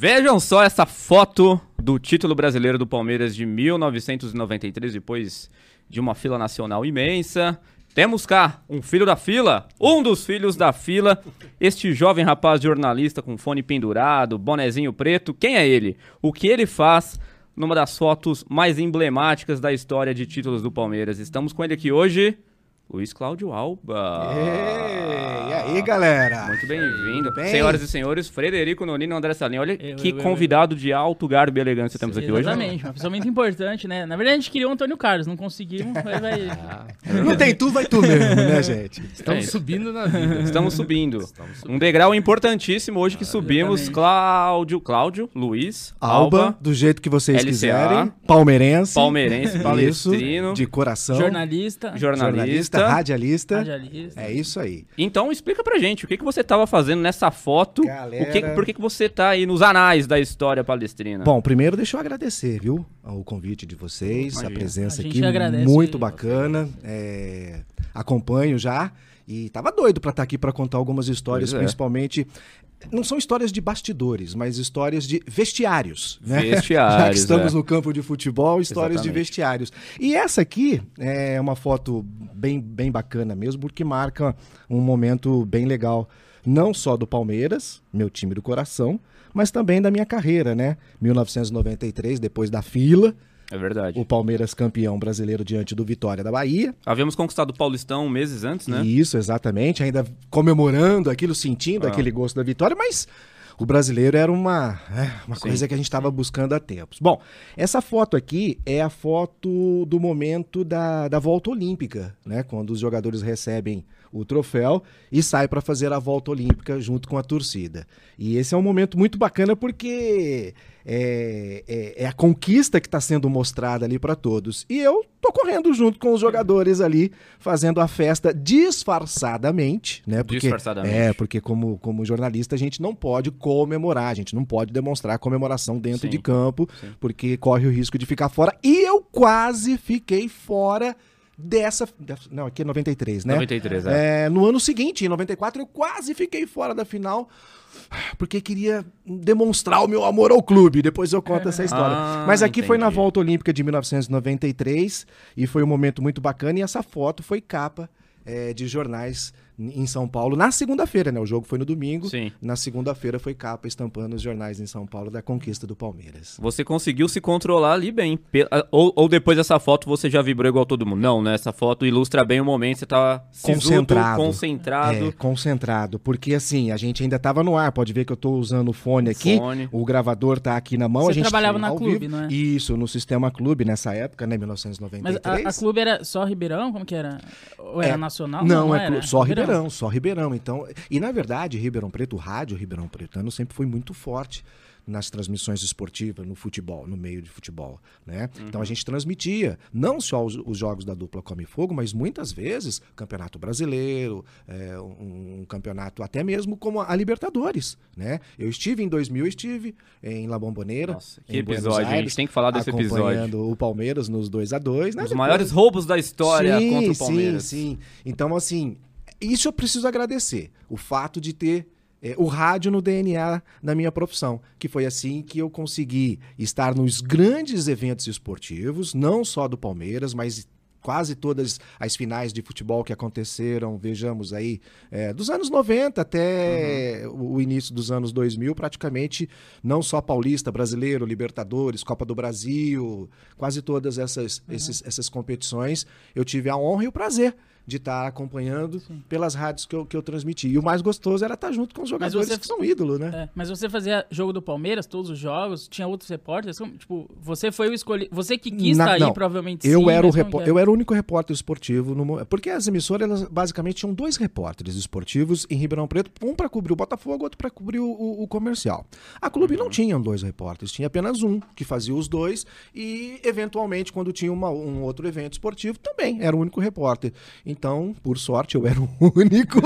Vejam só essa foto do título brasileiro do Palmeiras de 1993, depois de uma fila nacional imensa. Temos cá um filho da fila, um dos filhos da fila, este jovem rapaz jornalista com fone pendurado, bonezinho preto. Quem é ele? O que ele faz numa das fotos mais emblemáticas da história de títulos do Palmeiras? Estamos com ele aqui hoje. Luiz Cláudio Alba. Ei, e aí, galera? Muito bem-vindo. bem? Senhoras e senhores, Frederico Nonino e André Salim. Olha Eu, que eu, eu, convidado de alto garbo e elegância temos aqui hoje. né? Exatamente, uma pessoa muito importante, né? Na verdade, a gente queria o Antônio Carlos, não conseguimos, mas vai. Não tem tu, vai tu mesmo, né, gente? Estamos É isso. subindo na vida. Estamos subindo. Estamos subindo. Um degrau importantíssimo hoje que subimos. exatamente. Cláudio, Cláudio, Luiz, Alba, Alba, do jeito que vocês LCA, quiserem. Palmeirense. palmeirense, Isso, palestrino, de coração. Jornalista, jornalista. Radialista. radialista. É isso aí. Então explica pra gente, o que, que você estava fazendo nessa foto? Galera. O que, por que, que você tá aí nos anais da história palestrina? Bom, primeiro deixa eu agradecer, viu? O convite de vocês, Imagina. a presença A gente aqui agradece muito bacana. É, acompanho já e tava doido pra estar aqui pra contar algumas histórias, Pois é. principalmente não são histórias de bastidores, mas histórias de vestiários, né? Vestiários, Já que estamos é. no campo de futebol, histórias de Exatamente. vestiários. E essa aqui é uma foto bem, bem bacana mesmo, porque marca um momento bem legal, não só do Palmeiras, meu time do coração, mas também da minha carreira, né? 1993, depois da fila, É verdade. o Palmeiras campeão brasileiro diante do Vitória da Bahia. Havíamos conquistado o Paulistão meses antes, né? Isso, exatamente, ainda comemorando aquilo, sentindo Ah. aquele gosto da vitória, mas o brasileiro era uma, é, uma Sim. coisa que a gente estava buscando há tempos. Bom, essa foto aqui é a foto do momento da, da volta olímpica, né? Quando os jogadores recebem o troféu e saem para fazer a volta olímpica junto com a torcida. E esse é um momento muito bacana porque é, é- é a conquista que está sendo mostrada ali para todos. E eu tô correndo junto com os jogadores ali, fazendo a festa disfarçadamente, né? Porque, Disfarçadamente. É, porque como, como jornalista a gente não pode comemorar, a gente não pode demonstrar comemoração dentro Sim. de campo, Sim. porque corre o risco de ficar fora. E eu quase fiquei fora dessa. Não, aqui é 93, né? 93, é. É, no ano seguinte, em 94, eu quase fiquei fora da final. Porque queria demonstrar o meu amor ao clube. Depois eu conto essa história. Ah, Mas aqui foi na entendi. volta olímpica de 1993 e foi um momento muito bacana. E essa foto foi capa é, de jornais em São Paulo na segunda-feira, né? O jogo foi no domingo. Sim. Na segunda-feira foi capa estampando os jornais em São Paulo da conquista do Palmeiras. Você conseguiu se controlar ali bem. Ou, ou depois dessa foto você já vibrou igual todo mundo? Não, né? Essa foto ilustra bem o momento. Você tava sisudo, Concentrado. concentrado. É, concentrado. Porque assim, a gente ainda tava no ar. Pode ver que eu tô usando o fone aqui. fone. O gravador tá aqui na mão. Você a gente trabalhava na Clube, vivo. não é? Isso, no Sistema Clube nessa época, né? Mas 1993. a, a clube era só Ribeirão? Como que era? Ou era É, nacional? Não, é era. só Ribeirão. Só Ribeirão. Então, e na verdade, Ribeirão Preto, o rádio Ribeirão Pretano sempre foi muito forte nas transmissões esportivas, no futebol, no meio de futebol, né? Então a gente transmitia não só os, os jogos da dupla Come Fogo, mas muitas vezes campeonato brasileiro, é, um, um campeonato até mesmo como a Libertadores, né? Eu estive em 2000, eu estive em La Bombonera, Nossa, que episódio. A gente Aires, tem que falar desse episódio. acompanhando o Palmeiras nos 2 a 2 né? Os Depois- maiores roubos da história sim, contra o Palmeiras. Sim, sim. Então, assim, isso eu preciso agradecer. O fato de ter é, o rádio no DNA da minha profissão. Que foi assim que eu consegui estar nos grandes eventos esportivos, não só do Palmeiras, mas quase todas as finais de futebol que aconteceram, vejamos aí, é, dos anos 90 até Uhum. o início dos anos 2000, praticamente não só paulista, brasileiro, Libertadores, Copa do Brasil, quase todas essas, Uhum. esses- essas competições, eu tive a honra e o prazer de estar acompanhando pelas rádios que eu, que eu transmiti. E o mais gostoso era estar junto com os jogadores você- que são ídolo, né? É, mas você fazia jogo do Palmeiras, todos os jogos, tinha outros repórteres? Tipo, você foi o escolhido. Você que quis Na- estar aí, não, provavelmente Eu sim, era, o que é? eu era o único repórter esportivo no porque as emissoras elas, basicamente tinham dois repórteres esportivos em Ribeirão Preto, um para cobrir o Botafogo, outro para cobrir o, o- o comercial. A clube não tinha dois repórteres, tinha apenas um que fazia os dois e eventualmente quando tinha uma- um outro evento esportivo também era o único repórter. então, por sorte, eu era o único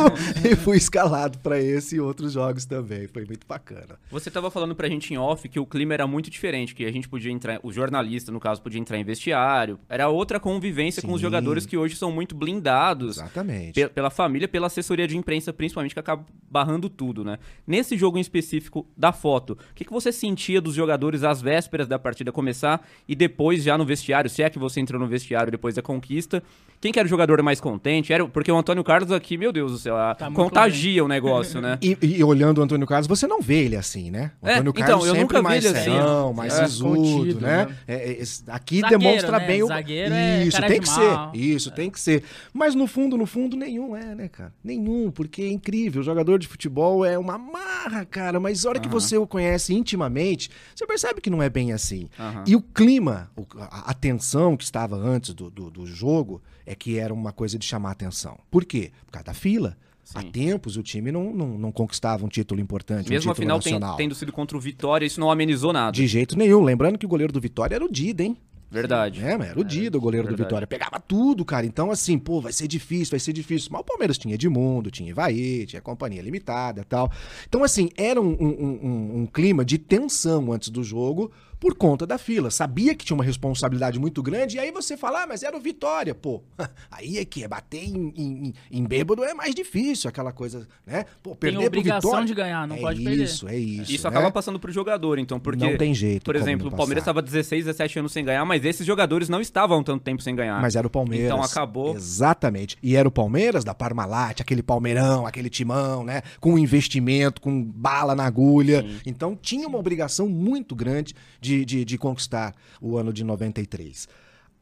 e fui escalado para esse e outros jogos também. Foi muito bacana. Você estava falando pra gente em off que o clima era muito diferente, que a gente podia entrar, o jornalista, no caso, podia entrar em vestiário. Era outra convivência com os Sim. jogadores que hoje são muito blindados. Exatamente. Pe- pela família, pela assessoria de imprensa, principalmente, que acaba barrando tudo, né? Nesse jogo em específico da foto, o que, que você sentia dos jogadores às vésperas da partida começar e depois já no vestiário? Se é que você entrou no vestiário depois da conquista, quem que era o jogador mais contente? Era, porque o Antônio Carlos aqui, meu Deus do céu, Tá contagia o negócio, né? E, e olhando o Antônio Carlos, você não vê ele assim, né? O É, Antônio então, Carlos eu sempre nunca vi mais ele assim. serão, mais É, sisudo, né? né? É, é, aqui Zagueiro, demonstra né? bem o... Zagueiro é Isso, cara tem de que mal. ser. Isso, tem que ser. Mas no fundo, no fundo, nenhum é, né, cara? Nenhum, porque é incrível. O jogador de futebol é uma marra, cara. Mas a hora que você o conhece intimamente, você percebe que não é bem assim. E o clima, a tensão que estava antes do, do, do jogo, é que era uma coisa de chamar atenção. Por quê? Por causa da fila. Há Sim. tempos o time não, não, não conquistava um título importante, Mesmo um a título final tem- nacional. tendo sido contra o Vitória, isso não amenizou nada. De jeito nenhum. Lembrando que o goleiro do Vitória era o Dida, hein? Verdade. É, mas era o Dida, o goleiro do verdade. Vitória. Pegava tudo, cara. Então, assim, pô, vai ser difícil, vai ser difícil. Mas o Palmeiras tinha Edmundo, tinha Ivaí, tinha Companhia Limitada e tal. Então, assim, era um, um- um- um clima de tensão antes do jogo por conta da fila. Sabia que tinha uma responsabilidade muito grande. E aí você fala, ah, mas era o Vitória. Pô, aí é que é bater em, em, em bêbado é mais difícil, aquela coisa, né? Pô, Tem perder pro obrigação Vitória... de ganhar, não é pode perder. isso, é isso. Isso né? acaba passando pro jogador, então, porque. Não tem jeito Por exemplo, o Palmeiras estava 16, 17 anos sem ganhar, mas esses jogadores não estavam tanto tempo sem ganhar. Mas era o Palmeiras. Então acabou. Exatamente. E era o Palmeiras da Parmalat, aquele palmeirão, aquele timão, né? Com investimento, com bala na agulha. Então tinha uma obrigação muito grande de, de, de conquistar o ano de 93.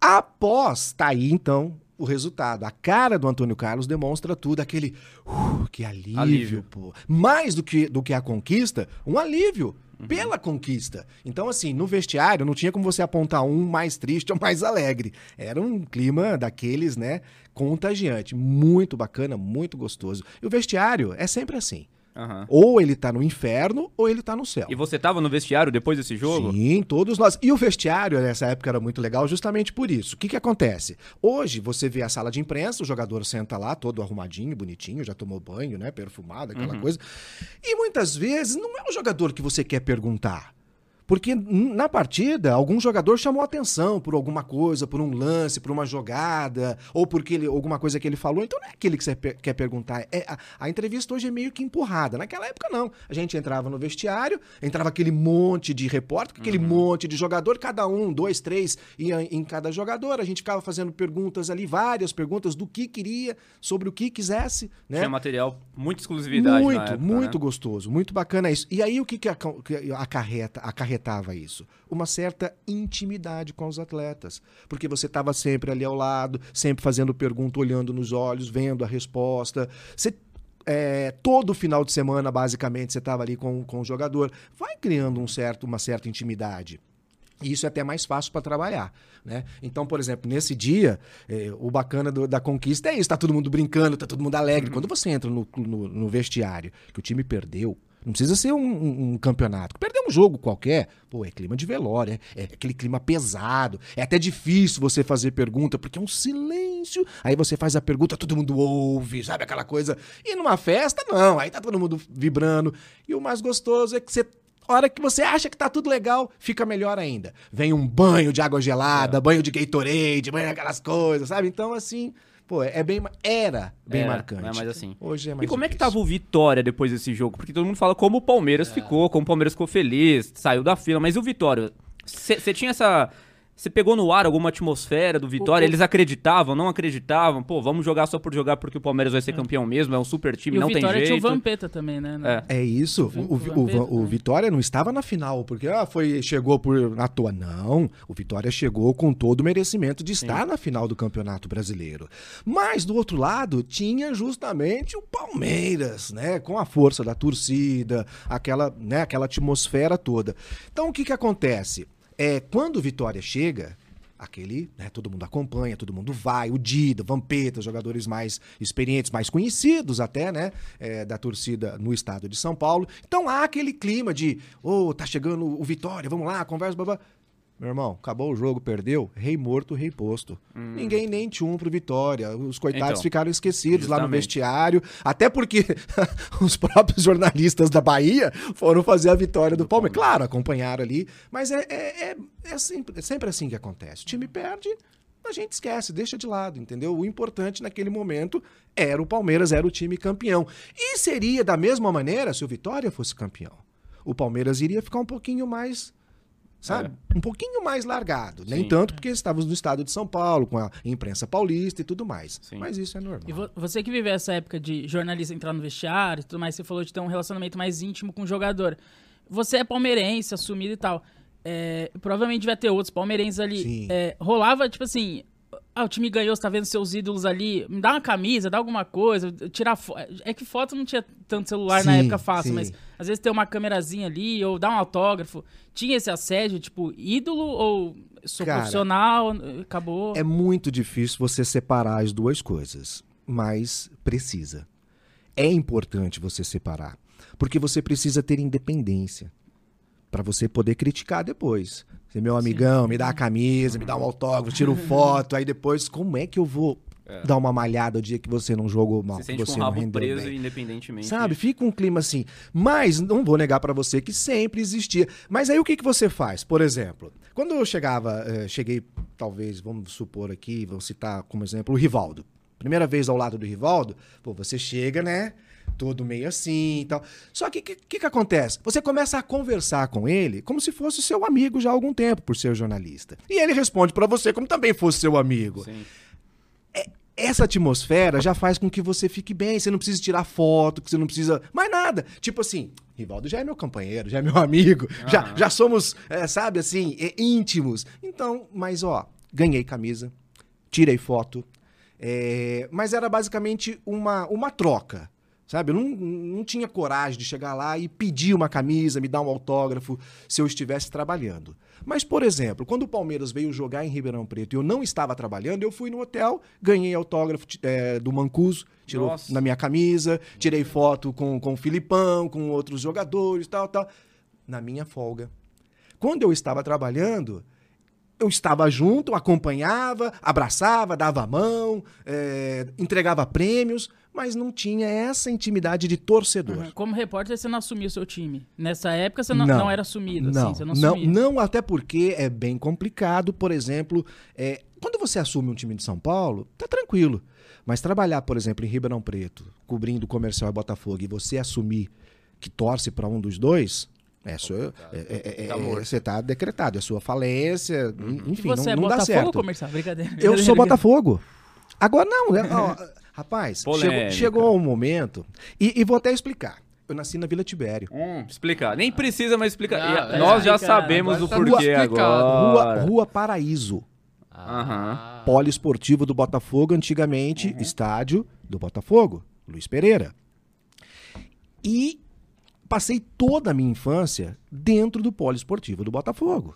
Após, tá aí então o resultado. A cara do Antônio Carlos demonstra tudo, aquele uh, que alívio, Alívio. pô. Mais do que, do que a conquista, um alívio. Pela conquista. Então, assim, no vestiário não tinha como você apontar um mais triste ou mais alegre. Era um clima daqueles, né, contagiante. Muito bacana, muito gostoso. E o vestiário é sempre assim. Aham. Ou ele tá no inferno ou ele tá no céu. E você tava no vestiário depois desse jogo? Sim, todos nós. E o vestiário nessa época era muito legal justamente por isso. O que, que acontece? Hoje você vê a sala de imprensa, o jogador senta lá todo arrumadinho, bonitinho, já tomou banho, né? Perfumado, aquela coisa. E muitas vezes não é o jogador que você quer perguntar. Porque na partida, algum jogador chamou atenção por alguma coisa, por um lance, por uma jogada, ou porque ele, alguma coisa que ele falou. Então não é aquele que você pe- quer perguntar. É, a, a entrevista hoje é meio que empurrada. Naquela época, não. A gente entrava no vestiário, entrava aquele monte de repórter, aquele monte de jogador, cada um, dois, três, ia em cada jogador. A gente ficava fazendo perguntas ali, várias perguntas do que queria, sobre o que quisesse. Né? Tinha material, muita exclusividade Muito, época, muito né? gostoso, muito bacana isso. E aí o que, que aca- que acarreta, acarretava isso? Uma certa intimidade com os atletas. Porque você estava sempre ali ao lado, sempre fazendo pergunta, olhando nos olhos, vendo a resposta. Você é, todo final de semana, basicamente, você estava ali com, com o jogador. Vai criando um certo, uma certa intimidade. E isso é até mais fácil para trabalhar, né? Então, por exemplo, nesse dia, eh, o bacana do- da conquista é isso, tá todo mundo brincando, tá todo mundo alegre. Quando você entra no, no- no vestiário, que o time perdeu, não precisa ser um, um- um campeonato. Perder um jogo qualquer, pô, é clima de velório, é, é aquele clima pesado. É até difícil você fazer pergunta, porque é um silêncio. Aí você faz a pergunta, todo mundo ouve, sabe aquela coisa. E numa festa, não, aí tá todo mundo vibrando. E o mais gostoso é que você a hora que você acha que tá tudo legal, fica melhor ainda. Vem um banho de água gelada, banho de Gatorade, banho aquelas coisas, sabe? Então, assim, pô, é bem. ma- Era bem Era, marcante. é mais assim. Hoje é mais E como é que tava o Vitória depois desse jogo? Porque todo mundo fala como o Palmeiras ficou, como o Palmeiras ficou feliz, saiu da fila, mas o Vitória? Você tinha essa. Você pegou no ar alguma atmosfera do Vitória? O- o- Eles acreditavam, não acreditavam? Pô, vamos jogar só por jogar porque o Palmeiras vai ser campeão mesmo, é um super time, E não o tem Vitória jeito. tinha o Vampeta também, né? É. É isso. O, o, Vampeta o, o também. Vitória não estava na final, porque ah, foi, chegou por à toa. Não. O Vitória chegou com todo o merecimento de estar na final do Campeonato Brasileiro. Mas, do outro lado, tinha justamente o Palmeiras, né? Com a força da torcida, aquela, né, aquela atmosfera toda. Então, o que, que acontece? É, quando Vitória chega, aquele, né, todo mundo acompanha, todo mundo vai, o Dida, Vampeta, jogadores mais experientes, mais conhecidos até, né, é, da torcida no estado de São Paulo. Então há aquele clima de, ô, tá chegando o Vitória, vamos lá, conversa, blá, blá. Meu irmão, acabou o jogo, perdeu, rei morto, rei posto. Ninguém nem tinha um pro Vitória. Os coitados Hum. Então, ficaram esquecidos lá no justamente. vestiário. Até porque os próprios jornalistas da Bahia foram fazer a vitória do, Palmeiras. Claro, acompanharam ali. Mas é, é, é, é sempre, é sempre assim que acontece. O time perde, a gente esquece, deixa de lado, entendeu? O importante naquele momento era o Palmeiras, era o time campeão. E seria da mesma maneira se o Vitória fosse campeão. O Palmeiras iria ficar um pouquinho mais sabe? Um pouquinho mais largado. Nem É. Sim. tanto porque estávamos no estado de São Paulo, com a imprensa paulista e tudo mais. Sim. Mas isso é normal. E vo- você que viveu essa época de jornalista entrar no vestiário e tudo mais, você falou de ter um relacionamento mais íntimo com o jogador. Você é palmeirense, assumido e tal. É, provavelmente vai ter outros palmeirenses ali. Sim. É, rolava, tipo assim. Ah, o time ganhou, você tá vendo seus ídolos ali. Me dá uma camisa, dá alguma coisa. Tirar foto. É que foto não tinha tanto celular na Sim, época fácil, sim. mas às vezes tem uma câmerazinha ali, ou dá um autógrafo. Tinha esse assédio, tipo, ídolo ou sou Cara, profissional, acabou. É muito difícil você separar as duas coisas, mas precisa. É importante você separar, porque você precisa ter independência para você poder criticar depois. Você, meu amigão, me dá a camisa, me dá um autógrafo, tiro foto, aí depois como é que eu vou dar uma malhada o dia que você não jogou mal, Se que sente com você o não rabo rendeu preso bem? independentemente. Sabe, fica um clima assim. Mas não vou negar pra você que sempre existia. Mas aí o que, que você faz? Por exemplo, quando eu chegava, eh, cheguei, talvez, vamos supor aqui, vou citar como exemplo o Rivaldo. Primeira vez ao lado do Rivaldo, pô, você chega, né? Todo meio assim e tal. Só que o que, que, que acontece? Você começa a conversar com ele como se fosse seu amigo já há algum tempo, por ser jornalista. E ele responde pra você como também fosse seu amigo Sim. essa atmosfera já faz com que você fique bem. Você não precisa tirar foto, que você não precisa. Mais nada. Tipo assim, Rivaldo já é meu companheiro, já é meu amigo, já, já somos, é, sabe assim, é, íntimos. Então, mas ó, ganhei camisa, tirei foto. é, mas era basicamente uma, uma troca. Sabe, eu não, não tinha coragem de chegar lá e pedir uma camisa, me dar um autógrafo, se eu estivesse trabalhando. Mas, por exemplo, quando o Palmeiras veio jogar em Ribeirão Preto e eu não estava trabalhando, eu fui no hotel, ganhei autógrafo eh, do Mancuso, tirou Nossa. na minha camisa, tirei foto com, com o Filipão, com outros jogadores, tal, tal, na minha folga. Quando eu estava trabalhando, eu estava junto, acompanhava, abraçava, dava a mão, eh, entregava prêmios, mas não tinha essa intimidade de torcedor. Uhum. Como repórter, você não assumiu o seu time. Nessa época, você não, não era assumido, não, assim, você não não, assumia. não, até porque é bem complicado. Por exemplo, é, quando você assume um time de São Paulo, tá tranquilo. Mas trabalhar, por exemplo, em Ribeirão Preto, cobrindo comercial e Botafogo, e você assumir que torce para um dos dois, é sua- é- é- é- Tá morto. você tá decretado, é sua falência, E enfim, você não, é não dá Botafogo certo. comercial? Brincadeira. Eu sou Botafogo. Agora não, é- ó, rapaz, chegou, chegou um momento, e, e vou até explicar. Eu nasci na Vila Tibério. Hum, explicar. Nem precisa mais explicar. É, Nós já sabemos Agora o tá porquê. Rua, agora. Rua Paraíso. Aham. poliesportivo do Botafogo, antigamente estádio do Botafogo, Luiz Pereira. E passei toda a minha infância dentro do poliesportivo do Botafogo.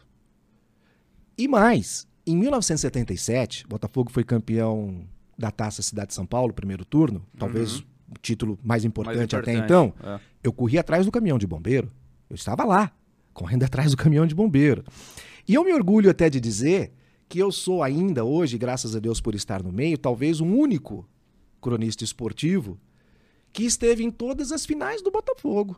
E mais, em 1977, o Botafogo foi campeão da Taça Cidade de São Paulo, primeiro turno, talvez o título mais importante, Mais até importante, então. é. Eu corri atrás do caminhão de bombeiro. Eu estava lá, correndo atrás do caminhão de bombeiro. E eu me orgulho até de dizer que eu sou ainda hoje, graças a Deus por estar no meio, talvez o único cronista esportivo que esteve em todas as finais do Botafogo.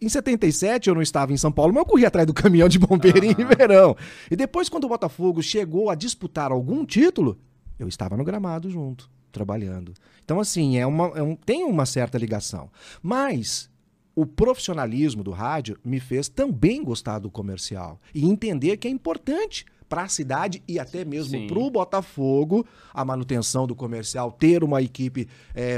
Em 77 eu não estava em São Paulo, mas eu corri atrás do caminhão de bombeiro em Ribeirão. E depois, quando o Botafogo chegou a disputar algum título, eu estava no gramado junto, trabalhando. Então, assim, é uma, é um- tem uma certa ligação. Mas o profissionalismo do rádio me fez também gostar do comercial e entender que é importante para a cidade e até mesmo Sim. para o Botafogo a manutenção do comercial, ter uma equipe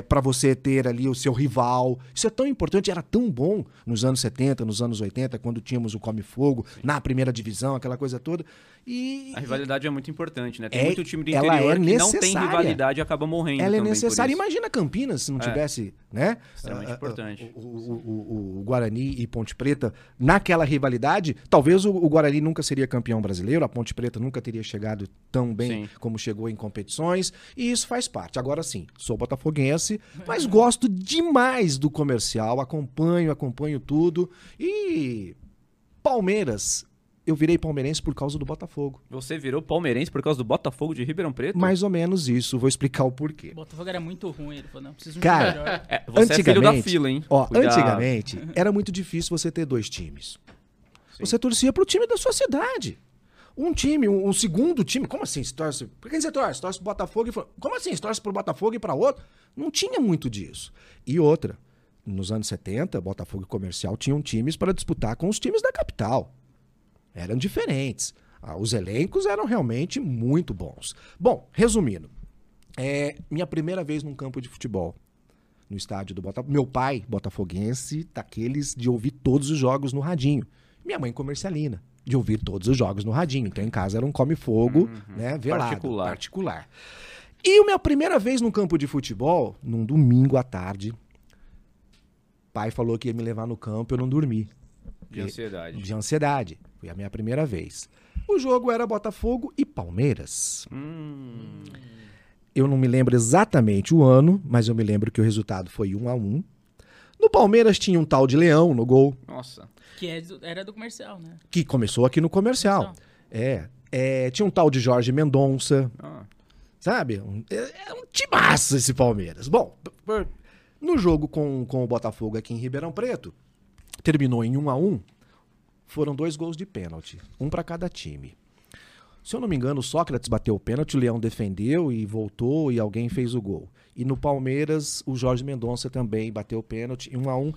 para você ter ali o seu rival. Isso é tão importante, era tão bom nos anos 70, nos anos 80, quando tínhamos o Come Fogo na primeira divisão, aquela coisa toda. E A rivalidade é muito importante, né? Tem É- muito time do ela interior é que não tem rivalidade e acaba morrendo ela é necessária. Imagina Campinas se não É. tivesse, né? Extremamente ah, ah, importante. O, o- o- o Guarani e Ponte Preta naquela rivalidade, talvez o, o Guarani nunca seria campeão brasileiro, a Ponte Preta nunca teria chegado tão bem Sim. como chegou em competições, e isso faz parte. Agora sim, sou botafoguense, mas gosto demais do comercial, acompanho, acompanho tudo e Palmeiras eu virei palmeirense por causa do Botafogo. Você virou palmeirense por causa do Botafogo de Ribeirão Preto? Mais ou menos isso, vou explicar o porquê. O Botafogo era muito ruim, ele falou, não, preciso de um Cara, melhor. É, você é filho da fila, hein? Ó, Cuidado. antigamente era muito difícil você ter dois times. Você torcia pro time da sua cidade. Um time, um, um segundo time. Como assim? Você torce. Por quem você torce? Torce pro Botafogo e. Como assim? Você torce pro Botafogo e pra outro? Não tinha muito disso. E outra, nos anos 70, Botafogo e Comercial tinham times para disputar com os times da capital. Eram diferentes. Ah, os elencos eram realmente muito bons. Bom, resumindo, é minha primeira vez num campo de futebol no estádio do Botafogo. Meu pai, botafoguense, daqueles de ouvir todos os jogos no radinho. Minha mãe, comercialina, de ouvir todos os jogos no radinho. Então, em casa era um come-fogo, né, velado, Particular. particular. E a minha primeira vez no campo de futebol, num domingo à tarde, pai falou que ia me levar no campo, eu não dormi. De ansiedade. De ansiedade. Foi a minha primeira vez. O jogo era Botafogo e Palmeiras. Hum, Eu não me lembro exatamente o ano, mas eu me lembro que o resultado foi 1 a 1 No Palmeiras tinha um tal de Leão no gol, nossa. Que é do- era do comercial, né? que começou aqui no comercial. Comercial. É, é, Tinha um tal de Jorge Mendonça, Ah, sabe? Um- É, é um timaço esse Palmeiras. Bom, no jogo com, com o Botafogo aqui em Ribeirão Preto, terminou em 1 a 1 foram dois gols de pênalti, um para cada time. Se eu não me engano, o Sócrates bateu o pênalti, o Leão defendeu e voltou e alguém fez o gol. E no Palmeiras, o Jorge Mendonça também bateu o pênalti, em 1 a 1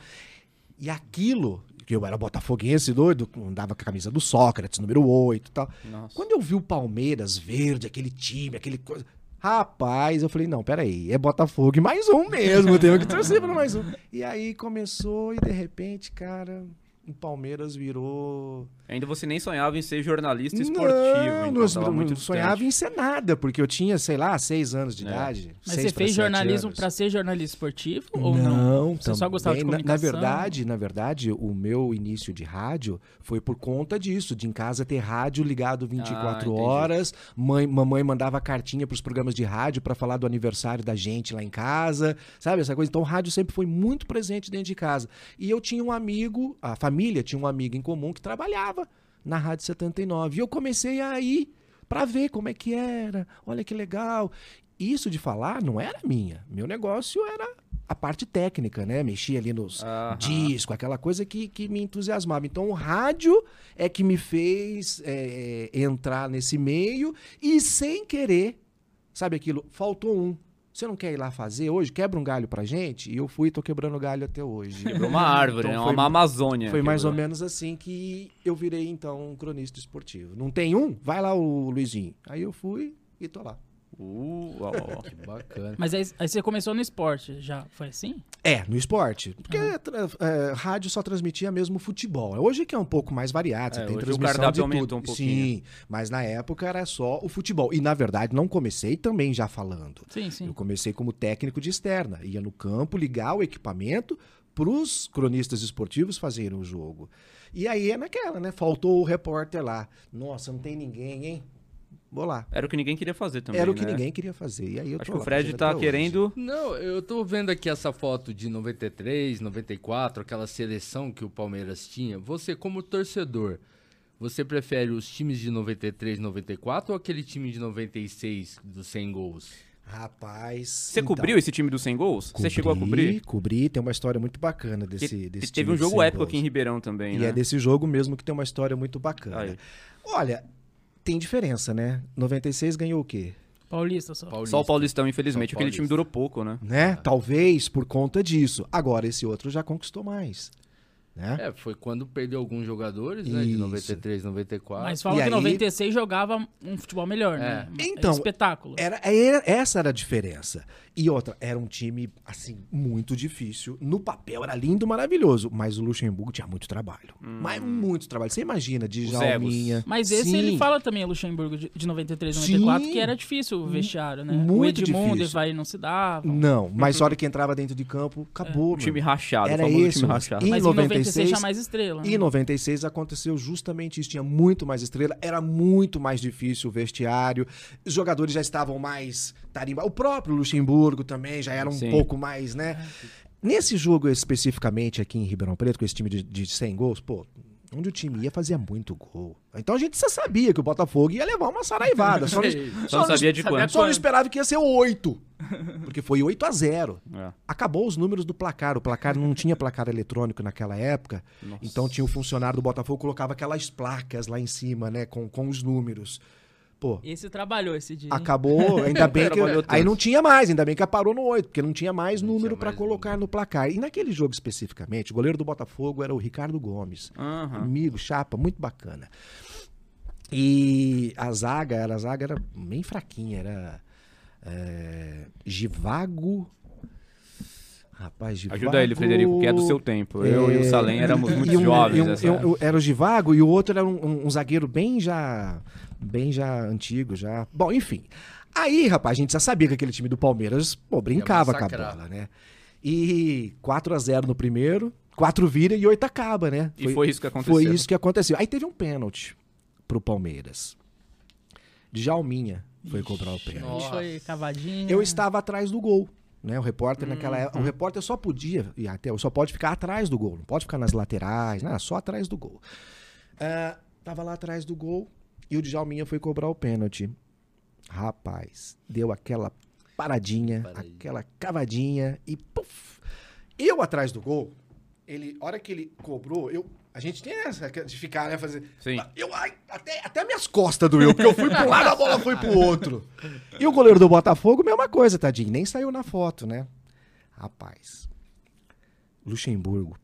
E aquilo, que eu era botafoguense doido, andava com a camisa do Sócrates, número 8 e tal. nossa. Quando eu vi o Palmeiras verde, aquele time, aquele coisa. Rapaz, eu falei, não, peraí, é Botafogo e mais um mesmo, eu tenho que torcer para mais um. E aí começou e de repente, cara, o Palmeiras virou. Ainda você nem sonhava em ser jornalista Não, esportivo. não, Então não muito distante. sonhava em ser nada, porque eu tinha, sei lá, seis anos de É. idade. Mas você fez jornalismo pra ser jornalista esportivo ou não? Você só gostava de também. Na- comunicação? Na, verdade, na verdade, o meu início de rádio foi por conta disso, de em casa ter rádio ligado 24 Ah, horas. Mãe, mamãe mandava cartinha pros programas de rádio para falar do aniversário da gente lá em casa, sabe essa coisa? Então o rádio sempre foi muito presente dentro de casa. E eu tinha um amigo, a família tinha um amigo em comum que trabalhava na Rádio 79. E eu comecei a ir para ver como é que era. Olha que legal. Isso de falar não era minha. Meu negócio era a parte técnica, né? Mexia ali nos Aham. discos, aquela coisa que, que me entusiasmava. Então o rádio é que me fez é, entrar nesse meio e sem querer, sabe aquilo? Faltou um. Você não quer ir lá fazer hoje? Quebra um galho pra gente? E eu fui e tô quebrando galho até hoje. Quebrou uma árvore, Então né? foi- Uma Amazônia. Foi mais ou quebrou. menos assim que eu virei, então, um cronista esportivo. Não tem um? Vai lá o Luizinho. Aí eu fui e tô lá. Uh. Que bacana. Mas aí, aí você começou no esporte, já foi assim? É, no esporte. Porque tra- é, rádio só transmitia mesmo futebol. Hoje que é um pouco mais variado. Você É, tem transmissão de tudo. um pouquinho. Sim, mas na época era só o futebol. E na verdade não comecei também já falando. Sim, sim. Eu comecei como técnico de externa. Ia no campo ligar o equipamento para os cronistas esportivos fazerem o jogo. E aí é naquela, né? Faltou o repórter lá. Nossa, não tem ninguém, hein? Vou lá. Era o que ninguém queria fazer também. Era o que né? ninguém queria fazer. E aí eu Acho tô que o Fred tá querendo. Não, eu tô vendo aqui essa foto de 93, 94, aquela seleção que o Palmeiras tinha. Você, como torcedor, você prefere os times de 93, 94 ou aquele time de 96 dos 100 gols? Rapaz. Você então, cobriu esse time dos 100 gols? Você chegou a cobrir? Cobri, tem uma história muito bacana desse, Te- desse Teve time um de jogo 100 épico gols. aqui em Ribeirão também, E né? é desse jogo mesmo que tem uma história muito bacana. Aí. Olha, tem diferença, né? 96 ganhou o quê? Paulista só. Só o Paulistão, infelizmente. Só Aquele time Paulista. durou pouco, né? Né? Talvez por conta disso. Agora esse outro já conquistou mais. Né? É, foi quando perdeu alguns jogadores, né? De Isso. 93, 94. Mas falam E que aí- 96 jogava um futebol melhor, né? Então, espetáculo. Era, é- essa era a diferença. E outra, era um time, assim, muito difícil. No papel era lindo, maravilhoso. Mas o Luxemburgo tinha muito trabalho. Mas muito trabalho. Você imagina, de Jalminha. Mas esse Sim. ele fala também, o Luxemburgo, de, de 93, 94, Sim. que era difícil o vestiário, né? o Muito Edmundo e difícil. vai não se dava. Não, mas a hora que entrava dentro de campo, acabou. O mano. time rachado, Era o famoso esse, time mas- rachado. Mas em em 96 96 tinha mais estrela. né? Em 96 aconteceu justamente isso. Tinha muito mais estrela, era muito mais difícil o vestiário. Os jogadores já estavam mais tarimbados. O próprio Luxemburgo também já era um Sim. pouco mais, né? Nesse jogo especificamente aqui em Ribeirão Preto, com esse time de, de 100 gols, pô, onde o time ia fazia muito gol. Então a gente só sabia que o Botafogo ia levar uma saraivada. Só, não, Só não sabia de sabia quanto. só não esperava que ia ser 8. Porque foi 8 a 0 É. Acabou os números do placar. O placar não tinha placar eletrônico naquela época. Nossa. Então tinha o funcionário do Botafogo colocava aquelas placas lá em cima, né? Com, com os números. Pô, Esse trabalhou esse dia. hein? acabou. Ainda bem que. Aí não tinha mais, ainda bem que parou no 8, porque não tinha mais Não número mais colocar no placar. E naquele jogo especificamente, o goleiro do Botafogo era o Ricardo Gomes. Aham. Amigo, chapa, muito bacana. E a zaga, era, a zaga era bem fraquinha, era é, Givago. Rapaz, Givago. Ajuda ele, Frederico, que é do seu tempo. Eu e o Salem éramos muito e um- jovens. e um- e um- época. era o Givago e o outro era um, um- um zagueiro bem já. Bem já antigo, já. Bom, enfim. Aí, rapaz, a gente já sabia que aquele time do Palmeiras, pô, brincava com a bola, né? E 4 a 0 no primeiro, 4 vira e 8 acaba, né? E foi isso que aconteceu. Foi isso que aconteceu. Aí teve um pênalti pro Palmeiras. Djalminha foi cobrar o pênalti. Foi cavadinha. Eu estava atrás do gol. Né? O repórter naquela Uhum. época. O repórter só podia, e até só pode ficar atrás do gol. Não pode ficar nas laterais, né? só atrás do gol. Ah, tava lá atrás do gol e o Djalminha foi cobrar o pênalti. Rapaz, deu aquela paradinha, Paradinha. aquela cavadinha e puf! Eu atrás do gol, ele, a hora que ele cobrou, eu, a gente tem essa de ficar, né, fazer. Sim. Eu, ai, até, até minhas costas doeu, porque eu fui pro lado, a bola foi pro outro. E o goleiro do Botafogo, mesma coisa, tadinho, nem saiu na foto, né? Rapaz, Luxemburgo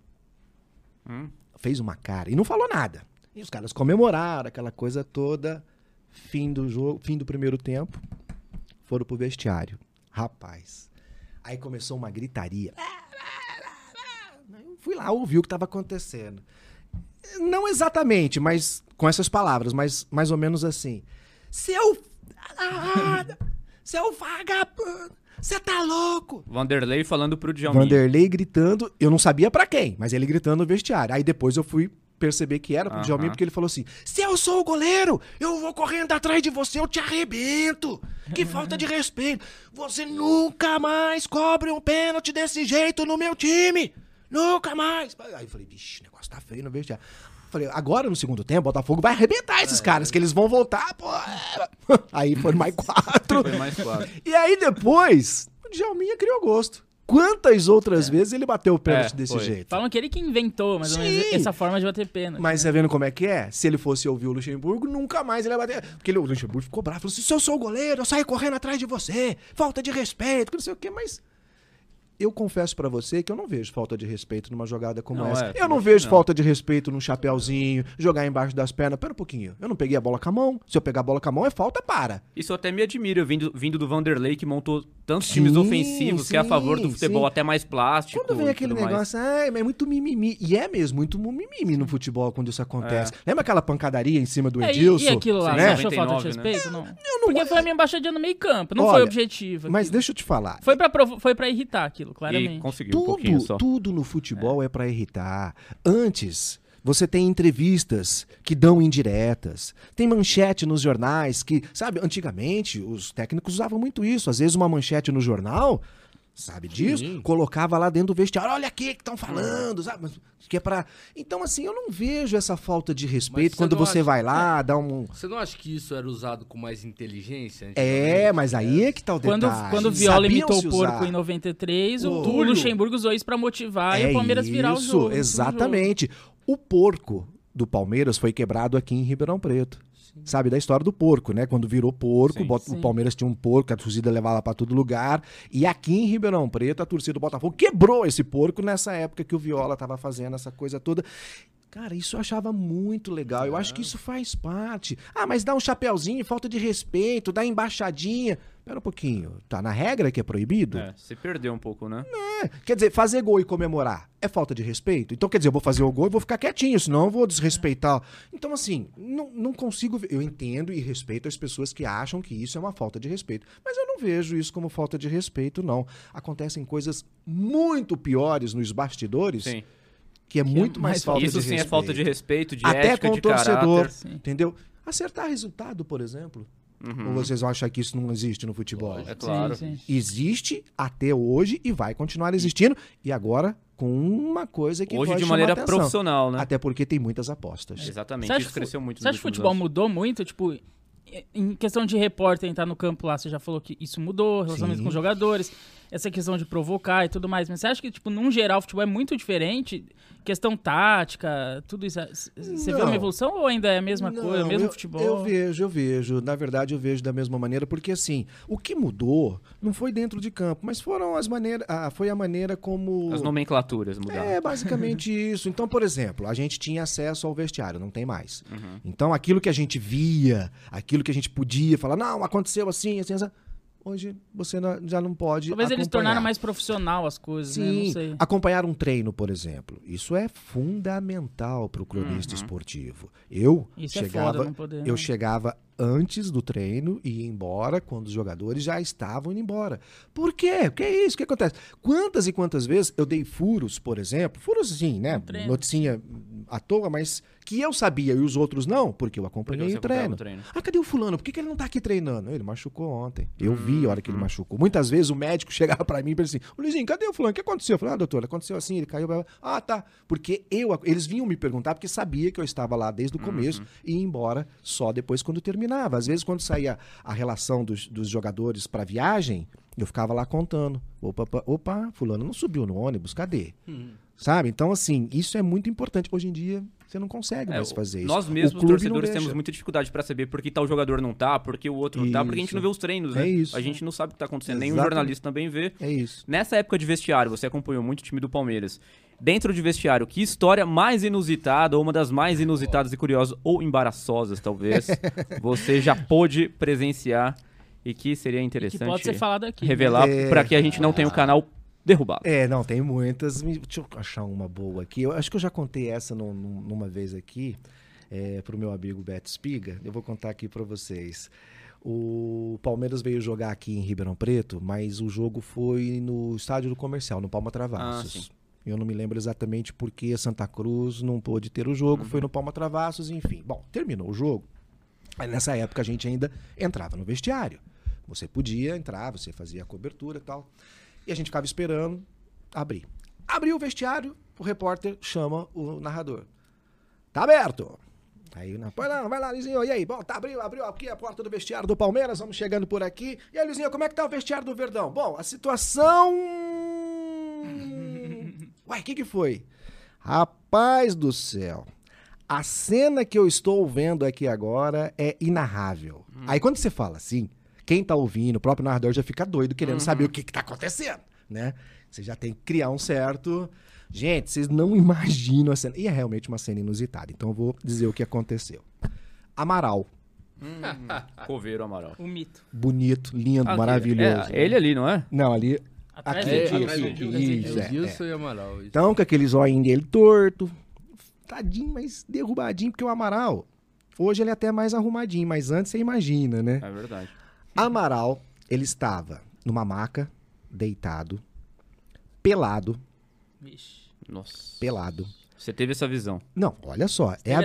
Hum? fez uma cara e não falou nada. E os caras comemoraram aquela coisa toda. Fim do jogo, fim do primeiro tempo, foram pro vestiário. Rapaz. Aí começou uma gritaria. Eu fui lá, ouvi o que estava acontecendo. Não exatamente, mas com essas palavras, mas mais ou menos assim. Seu. Seu vagabundo! Você tá louco! Vanderlei falando pro Djalminha. Vanderlei gritando, eu não sabia pra quem, mas ele gritando no vestiário. Aí depois eu fui perceber que era pro Aham. Djalminha, porque ele falou assim: Se eu sou o goleiro, eu vou correndo atrás de você, eu te arrebento. Que falta de respeito. Você nunca mais cobre um pênalti desse jeito no meu time. Nunca mais. Aí eu falei, vixe, o negócio tá feio no vestiário. Falei, agora no segundo tempo, o Botafogo vai arrebentar esses caras, que eles vão voltar, pô. Aí foram mais quatro. Foi mais quatro. E aí depois, o Djalminha criou gosto. Quantas outras vezes ele bateu o pênalti É, desse foi. jeito? Falam que ele que inventou, Sim. essa forma de bater pênalti. Mas você vendo como é que é? Se ele fosse ouvir o Luxemburgo, nunca mais ele ia bater. Porque ele- o Luxemburgo ficou bravo. Falou assim: se eu sou o goleiro, eu saio correndo atrás de você. Falta de respeito, que não sei o quê. Mas eu confesso pra você que eu não vejo falta de respeito numa jogada como Não, essa. é, eu não vejo não. falta de respeito num chapéuzinho, jogar embaixo das pernas. Pera um pouquinho. Eu não peguei a bola com a mão. Se eu pegar a bola com a mão, é falta, para. Isso até me admira, vindo, vindo do Vanderlei, que montou tantos times Sim, ofensivos, que é a favor do sim, futebol sim. até mais plástico. Quando vem e aquele negócio, ah, é muito mimimi. E é mesmo, muito mimimi no futebol quando isso acontece. Lembra aquela pancadaria em cima do É, e, Edilson? e aquilo lá, Sim, você né? achou falta de 99, né? respeito? Não. Porque foi a minha embaixadinha no meio campo, não Olha, foi objetivo. Mas deixa eu te falar. Foi pra, provo- foi pra irritar aquilo, E claramente. conseguiu um pouquinho Tudo, só. tudo no futebol é, pra irritar. Antes, você tem entrevistas que dão indiretas. Tem manchete nos jornais que, sabe, antigamente os técnicos usavam muito isso. Às vezes uma manchete no jornal, sabe disso? Sim. Colocava lá dentro do vestiário, olha aqui que estão falando, sabe? Que é para Então assim, eu não vejo essa falta de respeito você quando você acha- vai lá, dá um Você não acha que isso era usado com mais inteligência? É, mas aí é que tá o Quando, detalhe. quando o Viola Sabiam imitou o porco usar. em 93, o, o. Luxemburgo usou isso pra motivar e o Palmeiras virar o É isso, jogo. no segundo Exatamente. O porco do Palmeiras foi quebrado aqui em Ribeirão Preto. Sabe, da história do porco, né? Quando virou porco, Sim. bota- o Sim. Palmeiras tinha um porco, a torcida levava pra todo lugar. E aqui em Ribeirão Preto, a torcida do Botafogo quebrou esse porco nessa época que o Viola tava fazendo essa coisa toda. Cara, isso eu achava muito legal. Eu acho que isso faz parte. Ah, mas dá um chapéuzinho, falta de respeito, dá embaixadinha. Pera um pouquinho. Tá na regra que é proibido? É, você perdeu um pouco, né? É, Quer dizer, fazer gol e comemorar é falta de respeito? Então, quer dizer, eu vou fazer o gol e vou ficar quietinho, senão eu vou desrespeitar. Então, assim, não, não consigo. ver- Eu entendo e respeito as pessoas que acham que isso é uma falta de respeito. Mas eu não vejo isso como falta de respeito, não. Acontecem coisas muito piores nos bastidores, Sim. Que é muito mais, mais falta Isso de sim respeito. é falta de respeito, de Até ética, com o de torcedor, caráter. Sim. entendeu? Acertar resultado, por exemplo. Uhum. Ou vocês vão achar que isso não existe no futebol? É claro. Sim, sim. existe até hoje e vai continuar existindo. E agora com uma coisa que Hoje pode de maneira atenção. profissional, né? Até porque tem muitas apostas. Exatamente, Você acha isso que cresceu muito Você acha que o futebol anos. mudou muito? Tipo, em questão de repórter entrar no campo lá, você já falou que isso mudou, relacionamento Sim. com os jogadores, essa questão de provocar e tudo mais. Mas você acha que, tipo, num geral, o futebol é muito diferente? Questão tática, tudo isso. c- Você vê uma evolução ou ainda é a mesma Não, coisa, o mesmo eu, futebol? Eu vejo, eu vejo. Na verdade, eu vejo da mesma maneira, porque assim, o que mudou não foi dentro de campo, mas foram as maneiras. Ah, foi a maneira como. As nomenclaturas mudaram. É basicamente isso. Então, por exemplo, a gente tinha acesso ao vestiário, não tem mais. Uhum. Então, aquilo que a gente via, aquilo que a gente podia falar, não, aconteceu assim, assim, assim. Hoje você já não pode. Talvez eles acompanhar. tornaram mais profissional as coisas, né? Não Sim, sei. acompanhar um treino, por exemplo. Isso é fundamental para o cronista esportivo. Eu Uhum. Isso é chegava, não poder, eu né? chegava antes do treino e ia embora quando os jogadores já estavam indo embora. Por quê? O que é isso? O que acontece? Quantas e quantas vezes eu dei furos, por exemplo, furos assim, né? Noticinha à toa, mas que eu sabia e os outros não, porque eu Porque acompanhei você o treino. treino. Ah, cadê o fulano? Por que, que ele não tá aqui treinando? Ele machucou ontem. Eu vi a hora que Uhum. ele machucou. Muitas vezes o médico chegava pra mim e assim: Ô Luizinho, cadê o fulano? O que aconteceu? Eu falei, ah, doutor, aconteceu assim, ele caiu. Ah, tá. Porque eu, eles vinham me perguntar porque sabia que eu estava lá desde o Uhum. começo e ia embora só depois quando terminava. Às vezes, quando saía a relação dos, dos jogadores pra viagem, eu ficava lá contando. Opa, opa, opa, fulano não subiu no ônibus, cadê? Sabe? Então, assim, isso é muito importante. Hoje em dia, você não consegue É, mais fazer isso. Nós mesmos, torcedores, temos muita dificuldade pra saber por que tal jogador não tá, por que o outro não tá, porque a gente Isso. não vê os treinos, né? É isso. A gente não sabe o que tá acontecendo, nenhum Exatamente. jornalista também vê. É isso. Nessa época de vestiário, você acompanhou muito o time do Palmeiras. Dentro de vestiário, que história mais inusitada, ou uma das mais inusitadas e curiosas, ou embaraçosas, talvez, você já pôde presenciar e que seria Que interessante pode ser falado aqui. né? revelar É. pra que a gente não tenha o canal derrubado. É, não, tem muitas. Deixa eu achar uma boa aqui. Eu acho que eu já contei essa num- num- numa vez aqui é, pro meu amigo Beto Spiga. Eu vou contar aqui pra vocês. O Palmeiras veio jogar aqui em Ribeirão Preto, mas o jogo foi no estádio do Comercial, no Palma Ah, Travassos. sim. eu não me lembro exatamente porque Santa Cruz não pôde ter o jogo, foi no Palma Travassos, enfim. Bom, terminou o jogo. Aí nessa época a gente ainda entrava no vestiário. Você podia entrar, você fazia a cobertura e tal. E a gente ficava esperando abrir. Abriu o vestiário, o repórter chama o narrador. Tá aberto. Aí, na, vai lá, vai lá, Luizinho. E aí? Bom, tá abriu, abriu aqui a porta do vestiário do Palmeiras, vamos chegando por aqui. E aí, Luizinho, como é que tá o vestiário do Verdão? Bom, a situação. Uai, o que que foi? Rapaz do céu. A cena que eu estou vendo aqui agora é inarrável. Aí quando você fala assim, quem tá ouvindo, o próprio narrador já fica doido querendo saber o que que tá acontecendo, né? Você já tem que criar um certo... Gente, vocês não imaginam a cena. E é realmente uma cena inusitada. Então eu vou dizer o que aconteceu. Amaral. Coveiro Amaral. O mito. Bonito, lindo, Aqui, maravilhoso. É, ele ali, não é? Não, ali... Atrás Aqui, É, atrás isso, isso, É, Amaral. Então, com aquele zoinho dele torto. Tadinho, mas derrubadinho, porque o Amaral. Hoje ele é até mais arrumadinho, mas antes você imagina, né? É verdade. Amaral, ele estava numa maca, deitado, pelado, Vixe. Nossa. pelado. Você teve essa visão. Não, olha só. É a,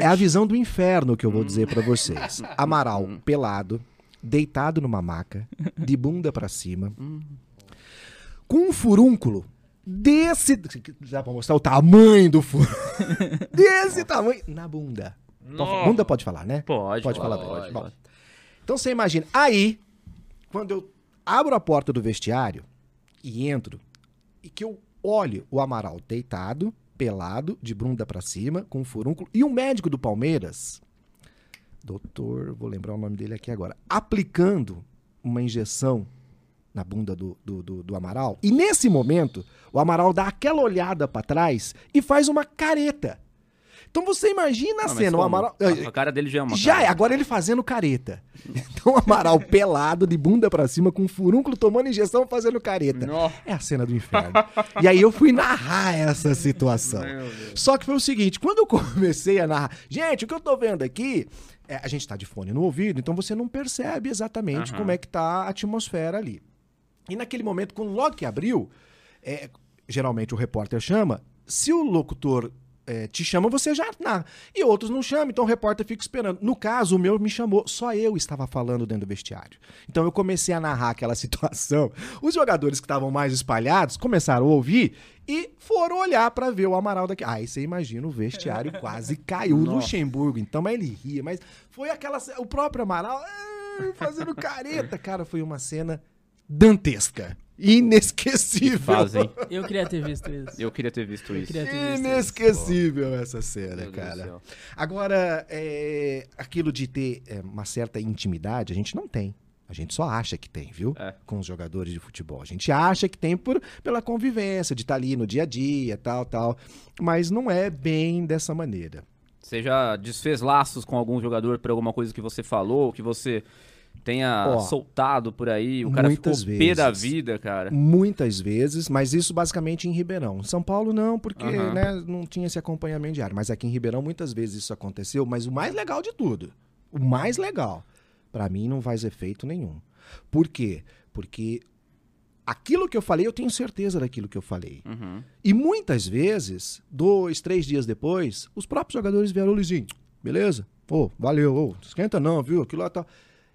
é a visão do inferno que eu vou dizer pra vocês. Amaral, pelado, deitado numa maca, de bunda pra cima, com um furúnculo desse. Dá pra mostrar o tamanho do furo. desse tamanho. Na bunda. Nossa. Bunda pode falar, né? Pode, Pode falar, pode. pode. Então você imagina. Aí, quando eu abro a porta do vestiário e entro, e que eu olho o Amaral deitado, pelado, de bunda pra cima, com um furúnculo, e um médico do Palmeiras, doutor, vou lembrar o nome dele aqui agora, aplicando uma injeção na bunda do, do, do, do Amaral. E nesse momento, o Amaral dá aquela olhada pra trás e faz uma careta. Então você imagina a cena, o? Amaral. A cara dele já é uma Já cara. é, agora ele fazendo careta. Então o Amaral pelado, de bunda pra cima, com um furúnculo, tomando injeção, fazendo careta. Nossa. É a cena do inferno. e aí eu fui narrar essa situação. Só que foi o seguinte, quando eu comecei a narrar... Gente, o que eu tô vendo aqui... é, a gente tá de fone no ouvido, então você não percebe exatamente Aham. como é que tá a atmosfera ali. E naquele momento, quando logo que abriu, é, geralmente o repórter chama, se o locutor é, te chamam, você já narra. E outros não chamam, então o repórter fica esperando. No caso, o meu me chamou, só eu estava falando dentro do vestiário. Então eu comecei a narrar aquela situação. Os jogadores que estavam mais espalhados começaram a ouvir e foram olhar para ver o Amaral daqui. Aí você imagina, o vestiário quase caiu. O Luxemburgo, então, mas ele ria. Mas foi aquela. O próprio Amaral ah, fazendo careta. Cara, foi uma cena dantesca. Inesquecível. Fazem. Eu queria ter visto isso. Eu queria ter visto Eu isso. ter visto isso. Inesquecível essa cena, Meu cara. Agora, é, aquilo de ter é, uma certa intimidade, a gente não tem. A gente só acha que tem, viu? É. Com os jogadores de futebol. A gente acha que tem por, pela convivência, de estar ali no dia a dia, tal, tal. Mas não é bem dessa maneira. Você já desfez laços com algum jogador por alguma coisa que você falou, que você tenha Ó, soltado por aí? O cara ficou muitas pé da vezes. vida, cara. Muitas vezes, mas isso basicamente em Ribeirão. São Paulo não, porque Aham. né, não tinha esse acompanhamento diário. Mas aqui em Ribeirão muitas vezes isso aconteceu. Mas o mais legal de tudo, o mais legal, pra mim não faz efeito nenhum. Por quê? Porque aquilo que eu falei, eu tenho certeza daquilo que eu falei. Uhum. E muitas vezes, dois, três dias depois, os próprios jogadores vieram, "Ô, Luizinho, beleza? Ô, valeu, ô, esquenta não, viu? Aquilo lá tá...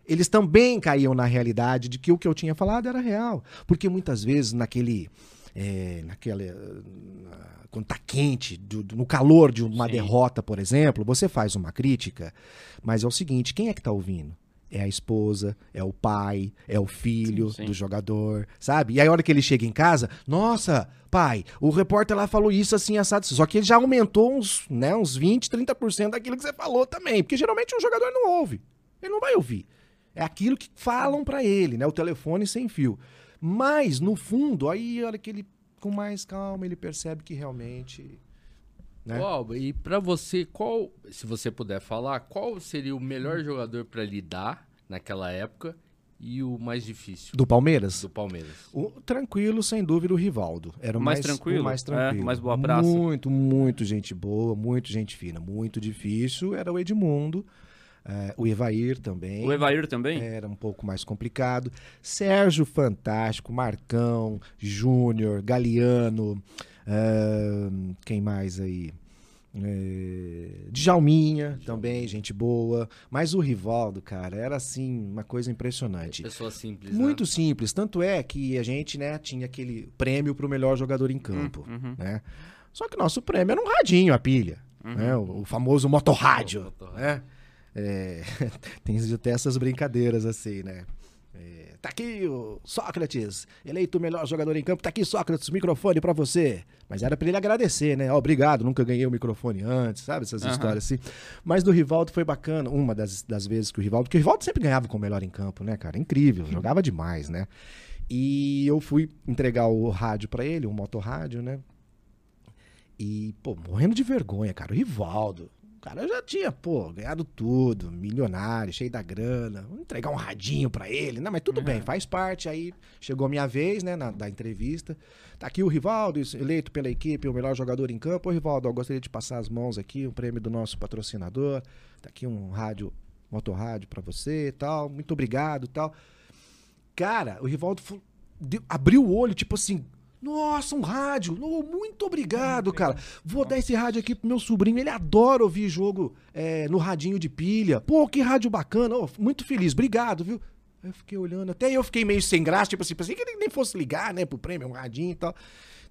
Eles também caíam na realidade de que o que eu tinha falado era real. Porque muitas vezes naquele... É, naquela... ah, Quando tá quente, do- do- no calor de uma Sim. derrota, por exemplo, você faz uma crítica, mas é o seguinte, quem é que tá ouvindo? É a esposa, é o pai, é o filho Sim, sim. do jogador, sabe? E aí a hora que ele chega em casa, nossa, pai, o repórter lá falou isso assim, assado. Só que ele já aumentou uns, né, uns 20, 30% daquilo que você falou também. Porque geralmente um jogador não ouve. Ele não vai ouvir. É aquilo que falam pra ele, né? O telefone sem fio. Mas, no fundo, aí a hora que ele, com mais calma, ele percebe que realmente. Né? Alba, e pra você, qual, se você puder falar, qual seria o melhor jogador pra lidar naquela época e o mais difícil Do Palmeiras? do Palmeiras? O, tranquilo, sem dúvida, o Rivaldo. Era o Mais mais, tranquilo? o mais É, tranquilo. mais boa praça. Muito, muito gente boa, muito gente fina. Muito difícil era o Edmundo. É, o Evair também. O Evair também? Era um pouco mais complicado. Sérgio Fantástico, Marcão, Júnior, Galeano. é, quem mais aí? É, Djalminha também, gente boa. Mas o Rivaldo, cara, era assim, uma coisa impressionante. Pessoa simples, né? Muito simples. Tanto é que a gente, né, tinha aquele prêmio pro melhor jogador em campo, uhum. né? Só que o nosso prêmio era um radinho, a pilha, né? O, o famoso motorrádio, Motorrádio. né? É, tem até essas brincadeiras assim, né? É, tá aqui o Sócrates, eleito o melhor jogador em campo. Tá aqui, Sócrates, microfone pra você. Mas era pra ele agradecer, né? Obrigado, nunca ganhei o microfone antes, sabe? Essas Aham. histórias assim. Mas do Rivaldo foi bacana. Uma das, das vezes que o Rivaldo. Porque o Rivaldo sempre ganhava com o melhor em campo, né, cara? Incrível, jogava demais, né? E eu fui entregar o rádio pra ele, um motorrádio, né? E, pô, morrendo de vergonha, cara. O Rivaldo. O cara já tinha, pô, ganhado tudo, milionário, cheio da grana. Vou entregar um radinho pra ele. Não, mas tudo bem, faz parte. Aí chegou a minha vez, né, na, da entrevista. Tá aqui o Rivaldo, eleito pela equipe, o melhor jogador em campo. Ô, Rivaldo, eu gostaria de passar as mãos aqui, um prêmio do nosso patrocinador. Tá aqui um rádio, motorrádio pra você e tal. Muito obrigado e tal. Cara, o Rivaldo deu- abriu o olho, tipo assim. Nossa, um rádio! Não, muito obrigado, cara. Vou dar esse rádio aqui pro meu sobrinho. Ele adora ouvir jogo é, no radinho de pilha. Pô, que rádio bacana. Ô, muito feliz. Obrigado, viu? Aí eu fiquei olhando. Até eu fiquei meio sem graça, tipo assim, pensei que ele nem fosse ligar, né, pro prêmio, um radinho e tal.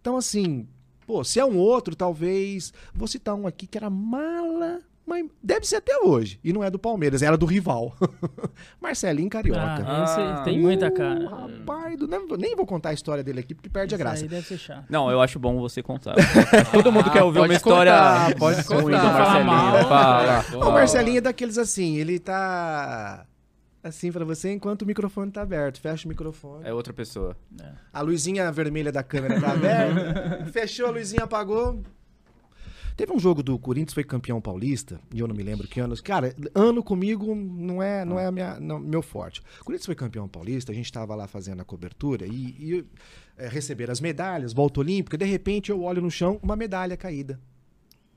Então, assim, pô, se é um outro, talvez. Vou citar um aqui que era mala. Mas deve ser até hoje. E não é do Palmeiras, era do rival. Marcelinho Carioca. Ah, esse Ah. tem muita Uh, cara. Rapaz, do- nem, nem vou contar a história dele aqui porque perde a Isso graça. aí deve ser chato. Não, eu acho bom você contar. Todo mundo quer ouvir uma história contar, pode ruim do. Marcelinho. Fala. Fala. O Marcelinho é daqueles assim, ele tá assim pra você enquanto o microfone tá aberto. Fecha o microfone. É outra pessoa. A luzinha vermelha da câmera tá aberta. Fechou a luzinha, apagou. Teve um jogo do Corinthians, foi campeão paulista, e eu não me lembro que ano. Cara, ano comigo não é, não é minha, não, meu forte. O Corinthians foi campeão paulista, a gente estava lá fazendo a cobertura e, e é, receberam as medalhas, volta olímpica, de repente eu olho no chão, uma medalha caída.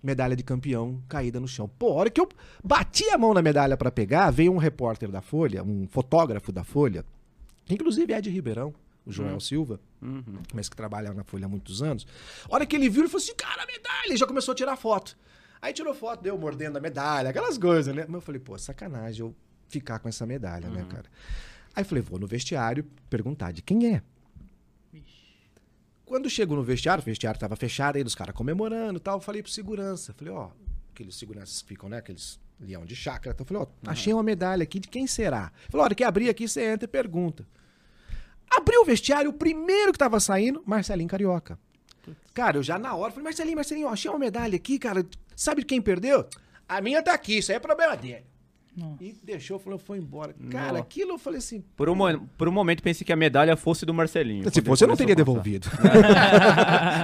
Medalha de campeão caída no chão. Pô, a hora que eu bati a mão na medalha para pegar, veio um repórter da Folha, um fotógrafo da Folha, que inclusive é de Ribeirão, o Joel Silva, Uhum. mas que trabalha na Folha há muitos anos. A hora que ele viu, ele falou assim, cara, a medalha! E já começou a tirar foto. Aí tirou foto, deu mordendo a medalha, aquelas coisas, né? Mas eu falei, pô, sacanagem eu ficar com essa medalha, né, cara? Aí falei, vou no vestiário perguntar de quem é. Quando chego no vestiário, o vestiário tava fechado, aí os caras comemorando e tal, eu falei pro segurança, falei, ó, aqueles seguranças ficam, né, aqueles leão de chácara, então eu falei, ó, achei uma medalha aqui, de quem será? Falei, ó, hora que abrir aqui, você entra e pergunta. Abriu o vestiário, o primeiro que tava saindo, Marcelinho Carioca. Cara, eu já na hora falei, Marcelinho, Marcelinho, ó, achei uma medalha aqui, cara. Sabe de quem perdeu? A minha tá aqui, isso aí é problema dele. Nossa. E deixou, falou, foi embora. Cara, Nossa. aquilo eu falei assim. Por um, por um momento pensei que a medalha fosse do Marcelinho. Se fosse, eu não teria devolvido.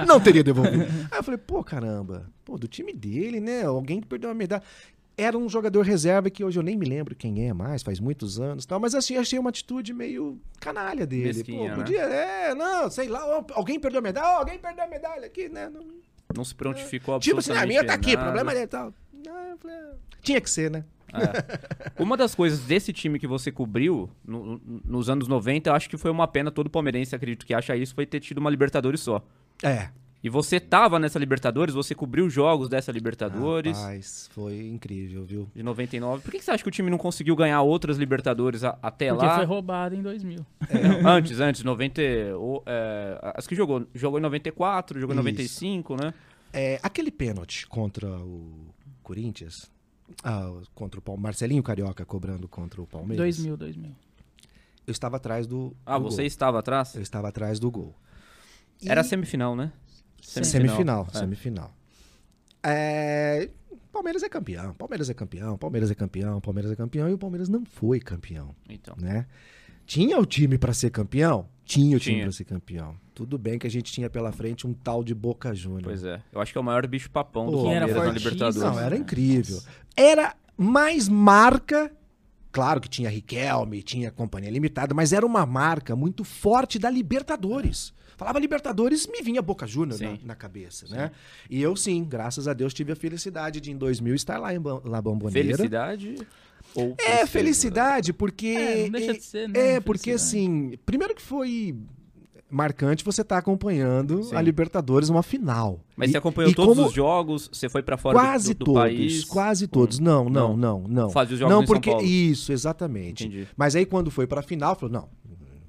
não teria devolvido. Aí eu falei, pô, caramba, pô, do time dele, né? Alguém que perdeu uma medalha. Era um jogador reserva que hoje eu nem me lembro quem é mais, faz muitos anos e tal, mas assim, achei uma atitude meio canalha dele. Mesquinha, pô, né? podia, é, não, sei lá, alguém perdeu a medalha, alguém perdeu a medalha aqui, né? Não. Não se prontificou tipo assim, a minha tá aqui, nada. problema dele e tal. Não, falei, ah, tinha que ser, né? É. Uma das coisas desse time que você cobriu no- nos anos 90, eu acho que foi uma pena todo palmeirense, acredito que acha isso, foi ter tido uma Libertadores só. É. E você tava nessa Libertadores, você cobriu jogos dessa Libertadores Rapaz, foi incrível, viu? de 99. Por que, que você acha que o time não conseguiu ganhar outras Libertadores a- até Porque lá? foi roubado em 2000. Não, antes, antes, 90. o- é, as que jogou. Jogou em 94, jogou em Isso. 95, né? É, aquele pênalti contra o Corinthians, ah, contra o Palmeiras, Marcelinho Carioca cobrando contra o Palmeiras. 2000, 2000. Eu estava atrás do, Ah, do você gol. estava atrás? Eu estava atrás do gol. E- Era semifinal, né? Semifinal, É. semifinal. É, Palmeiras é campeão, Palmeiras é campeão, Palmeiras é campeão, Palmeiras é campeão e o Palmeiras não foi campeão, Então. né? Tinha o time pra ser campeão? Tinha o time Tinha. pra ser campeão. Tudo bem que a gente tinha pela frente um tal de Boca Juniors. Pois é. Eu acho que é o maior bicho papão do Pô, Palmeiras era na. Libertadores. Não, era né? incrível. Era mais marca. Claro que tinha Riquelme, tinha Companhia Limitada, mas era uma marca muito forte da Libertadores. Falava Libertadores, me vinha Boca Juniors na, Sim. na cabeça, né? E eu sim, graças a Deus, tive a felicidade de em 2000 estar lá em La Bombonera. Felicidade ou É, felicidade, porque. É, não deixa de ser, né, É, porque assim, primeiro que foi marcante você estar acompanhando Sim. a Libertadores uma final. Mas E- você acompanhou todos como- os jogos? Você foi pra fora do- Quase do, do, todos, país? quase todos. Não, não, Não. não, não. Fazia os jogos não, porque isso, exatamente. Entendi. Mas aí quando foi pra final, falou, não,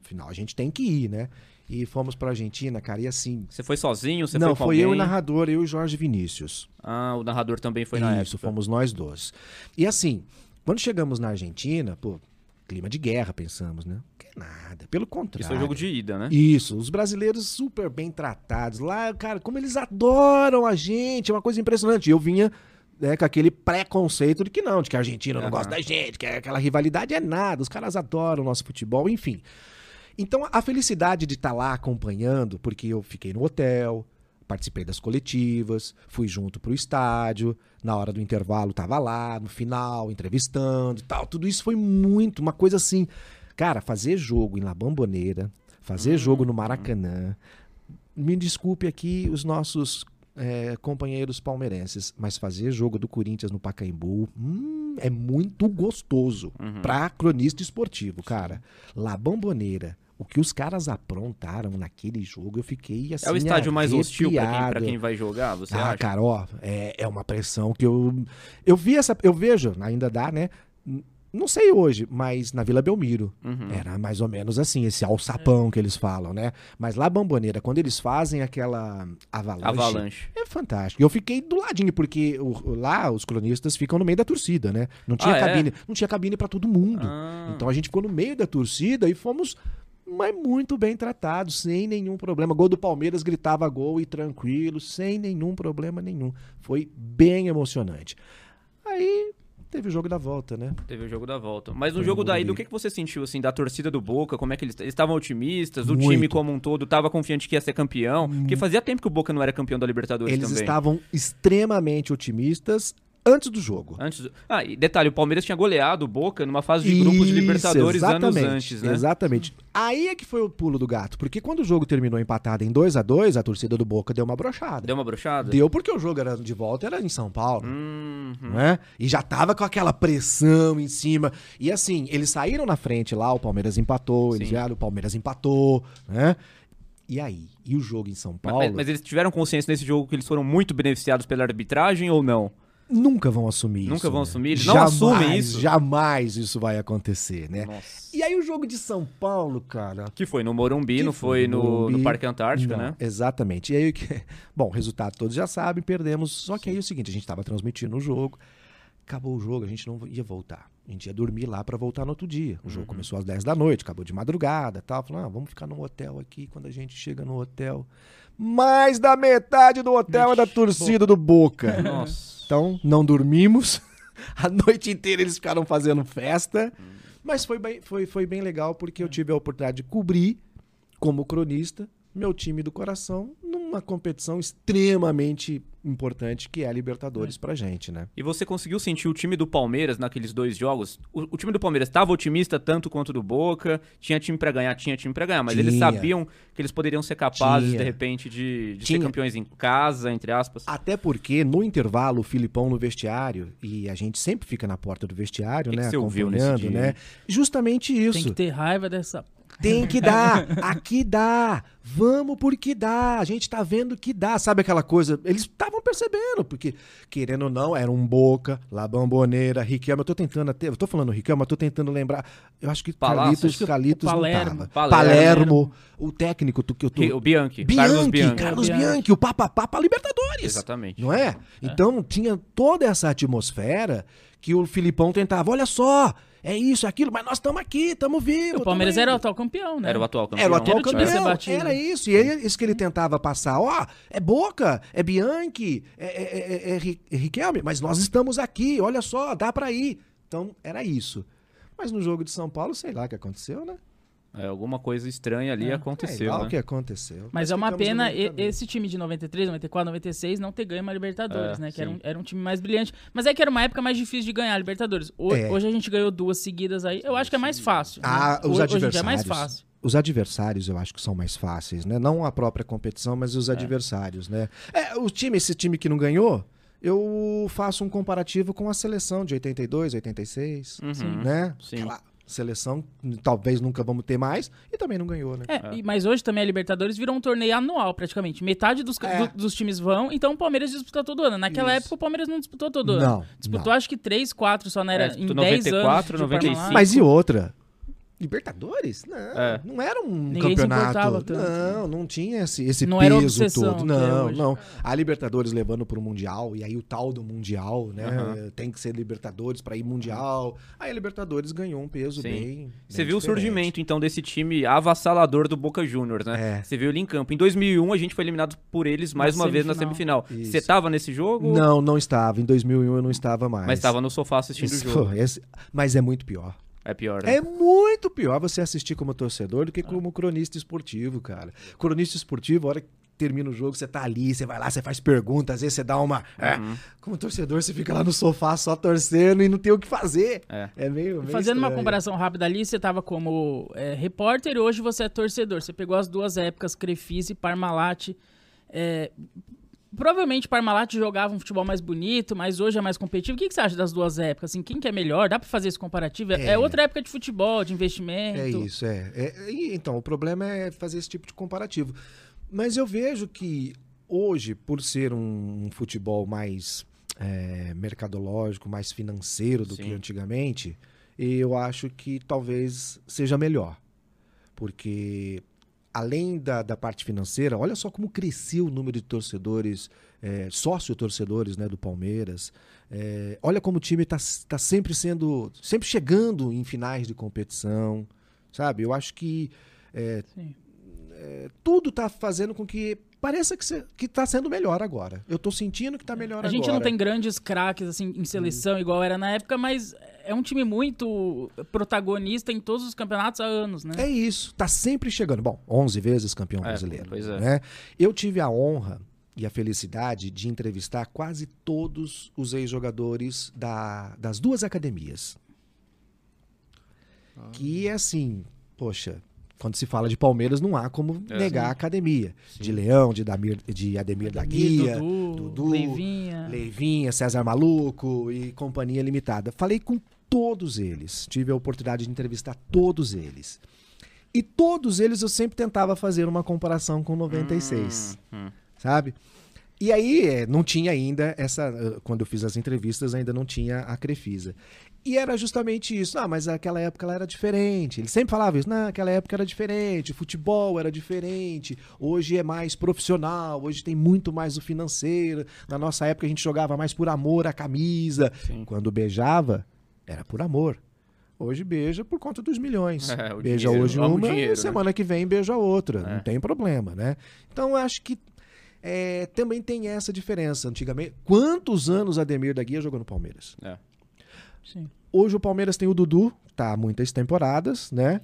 final a gente tem que ir, né? E fomos pra Argentina, cara, e assim, Você foi sozinho? Você não, foi foi eu e o narrador, eu e o Jorge Vinícius. Ah, o narrador também foi na Isso, fomos nós dois. E assim, quando chegamos na Argentina, pô, clima de guerra, pensamos, né? Que nada, pelo contrário. Isso foi jogo de ida, né? Isso, os brasileiros super bem tratados. Lá, cara, como eles adoram a gente, é uma coisa impressionante. Eu vinha né, com aquele preconceito de que não, de que a Argentina não Aham. gosta da gente, que aquela rivalidade é nada, os caras adoram o nosso futebol, enfim. Então, a felicidade de estar lá acompanhando, porque eu fiquei no hotel, participei das coletivas, fui junto pro estádio, na hora do intervalo tava lá, no final, entrevistando e tal. Tudo isso foi muito, uma coisa assim. Cara, fazer jogo em La Bombonera, fazer jogo no Maracanã. Me desculpe aqui os nossos é, companheiros palmeirenses, mas fazer jogo do Corinthians no Pacaembu hum, é muito gostoso pra cronista esportivo, cara. La Bombonera. O que os caras aprontaram naquele jogo, eu fiquei assim. É o estádio mais hostil pra quem, pra arrepiado. quem vai jogar, você Ah, acha? cara, ó, é, é uma pressão que eu. Eu vi essa. Eu vejo, ainda dá, né? Não sei hoje, mas na Vila Belmiro. Uhum. Era mais ou menos assim, esse alçapão que eles falam, né? Mas lá Bamboneira, quando eles fazem aquela avalanche. Avalanche. É fantástico. Eu fiquei do ladinho, porque o- lá os cronistas ficam no meio da torcida, né? Não tinha Ah, é? cabine. Não tinha cabine pra todo mundo. Ah. Então a gente ficou no meio da torcida e fomos mas muito bem tratados, sem nenhum problema. Gol do Palmeiras gritava gol e tranquilo, sem nenhum problema nenhum. Foi bem emocionante. Aí teve o jogo da volta, né? Teve o jogo da volta. Mas no Foi jogo no da ida, o que, que você sentiu, assim, da torcida do Boca? Como é que eles eles estavam otimistas? O Muito. time como um todo tava confiante que ia ser campeão? Porque fazia tempo que o Boca não era campeão da Libertadores Eles também. estavam extremamente otimistas antes do jogo. Antes do- Ah, e detalhe, o Palmeiras tinha goleado o Boca numa fase de grupos de Libertadores anos antes, né? Exatamente. Aí é que foi o pulo do gato, porque quando o jogo terminou empatado em 2 a 2 a torcida do Boca deu uma brochada. Deu uma brochada? Deu porque o jogo era de volta, era em São Paulo. Uhum. Né? E já tava com aquela pressão em cima. E assim, eles saíram na frente lá, o Palmeiras empatou, eles Sim. vieram, o Palmeiras empatou, né? E aí? E o jogo em São Paulo? mas- mas eles tiveram consciência nesse jogo que eles foram muito beneficiados pela arbitragem ou não? Nunca vão assumir Nunca isso. vão né? assumir? Eles não Jamais, assumem isso? Jamais isso vai acontecer, né? Nossa. E aí o jogo de São Paulo, cara. Que foi no Morumbi, que não foi no, Morumbi. no Parque Antártica, Não, né? Exatamente. E aí, o que- bom, resultado todos já sabem, perdemos. Só que aí é o seguinte, a gente estava transmitindo o jogo, acabou o jogo, a gente não ia voltar. A gente ia dormir lá para voltar no outro dia. O Uhum. jogo começou às 10 da noite, acabou de madrugada, tal. Falando, ah, vamos ficar num hotel aqui. Quando a gente chega no hotel, mais da metade do hotel é da torcida do Boca. Nossa. Então, não dormimos. A noite inteira eles ficaram fazendo festa. Mas foi bem, foi, foi bem legal porque eu tive a oportunidade de cobrir, como cronista, meu time do coração numa competição extremamente importante que é a Libertadores pra gente, né? E você conseguiu sentir o time do Palmeiras naqueles dois jogos? O, o time do Palmeiras estava otimista tanto quanto o do Boca, tinha time pra ganhar, tinha time pra ganhar, mas eles Tinha. sabiam que eles poderiam ser capazes, Tinha. de repente, de, de ser campeões em casa, entre aspas. Até porque no intervalo o Filipão no vestiário e a gente sempre fica na porta do vestiário, Que que né, você ouviu nesse acompanhando, dia, né? hein? Justamente isso. Tem que ter raiva dessa. Tem que dar, aqui dá, vamos porque dá, a gente tá vendo que dá, sabe aquela coisa? Eles estavam percebendo, porque querendo ou não, era um Boca, La Bamboneira, Riquelme, eu tô tentando até, eu tô falando Riquelme, mas tô tentando lembrar, eu acho que Palácio, acho que não Palermo. Palermo. Palermo, o técnico que eu tô... O Bianchi, Bianchi, Carlos Bianchi. Carlos Bianchi. O Papa Papa Libertadores. Exatamente. Não é? Então tinha toda essa atmosfera que o Filipão tentava, olha só, é isso, é aquilo, mas nós estamos aqui, estamos vivos. O Palmeiras era o indo." atual campeão, né? Era o atual campeão. Era o atual Era campeão, batido. era isso. E é isso que ele tentava passar. Ó, é Boca, é Bianchi, é, é, é- é Ri- é Riquelme, mas nós estamos aqui, olha só, dá pra ir. Então, era isso. Mas no jogo de São Paulo, sei lá o que aconteceu, né? É, alguma coisa estranha ali É. aconteceu, sei lá né? o que aconteceu. Mas é uma pena esse time de 93, 94, 96 não ter ganho uma Libertadores, É, né? Que era um, era um time mais brilhante. Mas é que era uma época mais difícil de ganhar a Libertadores. Ho- É. Hoje a gente ganhou duas seguidas aí. Eu acho que é mais fácil. né? Ah, os Hoje- Hoje adversários. dia é mais fácil. Os adversários eu acho que são mais fáceis, né? Não a própria competição, mas os adversários, né? É, o time, esse time que não ganhou, eu faço um comparativo com a seleção de 82, 86, Uhum. né? Sim. Aquela seleção talvez nunca vamos ter mais e também não ganhou, né? É, e- mas hoje também a Libertadores virou um torneio anual, praticamente. Metade dos, É. do- dos times vão, então o Palmeiras disputa todo ano. Naquela Isso. época o Palmeiras não disputou todo ano. Não, Disputou não. acho que 3, 4 só, não era É, em disputou 10 94, anos. de 95. Parmalat. Mas e outra? Libertadores? Não, É. não era um Ninguém campeonato. tanto, né? Não, não tinha esse, esse Não era peso obsessão todo. Não, hoje. não. A Libertadores levando pro Mundial, e aí o tal do Mundial, né? Aham. Tem que ser Libertadores pra ir Mundial. Aí a Libertadores ganhou um peso Sim. bem. Você bem viu o diferente. surgimento, então, desse time avassalador do Boca Juniors, né? É. Você viu ele em campo. Em 2001, a gente foi eliminado por eles mais Na uma vez na semifinal. semifinal. Isso. Você tava nesse jogo? Não, não estava. Em 2001 eu não estava mais. Mas estava no sofá assistindo Isso, o jogo. esse- Mas é muito pior. É pior, né? É muito pior você assistir como torcedor do que como cronista esportivo, cara. Cronista esportivo, a hora que termina o jogo, você tá ali, você vai lá, você faz perguntas, às vezes você dá uma. é. Uhum. Como torcedor, você fica lá no sofá só torcendo e não tem o que fazer. É. É meio. meio Fazendo uma estranho. comparação rápida ali, você tava como é, repórter e hoje você é torcedor. Você pegou as duas épocas, Crefisa e Parmalat. É, provavelmente Parmalat jogava um futebol mais bonito, mas hoje é mais competitivo. O que, que você acha das duas épocas? Assim, quem que é melhor? Dá pra fazer esse comparativo? É, É. outra época de futebol, de investimento. É isso, é. É, e, então, o problema é fazer esse tipo de comparativo. Mas eu vejo que hoje, por ser um, um futebol mais é, mercadológico, mais financeiro do Sim. que antigamente, eu acho que talvez seja melhor. Porque além da, da parte financeira, olha só como cresceu o número de torcedores, é, sócio-torcedores né, do Palmeiras. É, olha como o time está tá sempre sendo, sempre chegando em finais de competição, sabe? Eu acho que é, é, tudo está fazendo com que pareça que, se, que tá sendo melhor agora. Eu tô sentindo que tá melhor A agora. gente não tem grandes craques assim em seleção igual era na época, mas é um time muito protagonista em todos os campeonatos há anos, né? É isso, tá sempre chegando. Bom, 11 vezes campeão É, brasileiro. pois é. né? Eu tive a honra e a felicidade de entrevistar quase todos os ex-jogadores da- das duas academias. Que é assim, poxa, quando se fala de Palmeiras, não há como É. negar a academia. De Leão, de, Damir, de Ademir da Guia, Dudu, Dudu, Leivinha. Leivinha, César Maluco e Companhia Limitada. Falei com todos eles. Tive a oportunidade de entrevistar todos eles. E todos eles eu sempre tentava fazer uma comparação com 96, Hum, hum. sabe? E aí eh, não tinha ainda essa. eh, Quando eu fiz as entrevistas, ainda não tinha a Crefisa. E era justamente isso. Ah, mas naquela época ela era diferente. Ele sempre falava isso. Naquela época era diferente. O futebol era diferente. Hoje é mais profissional. Hoje tem muito mais o financeiro. Na nossa época a gente jogava mais por amor à camisa. Sim. Quando beijava, era por amor. Hoje beija por conta dos milhões. É, beija dinheiro. hoje uma, dinheiro, né? semana que vem beija outra. É. Não tem problema, né? Então eu acho que é, também tem essa diferença. Antigamente, quantos anos Ademir da Guia jogou no Palmeiras? É. Sim. Hoje o Palmeiras tem o Dudu, tá há muitas temporadas, né?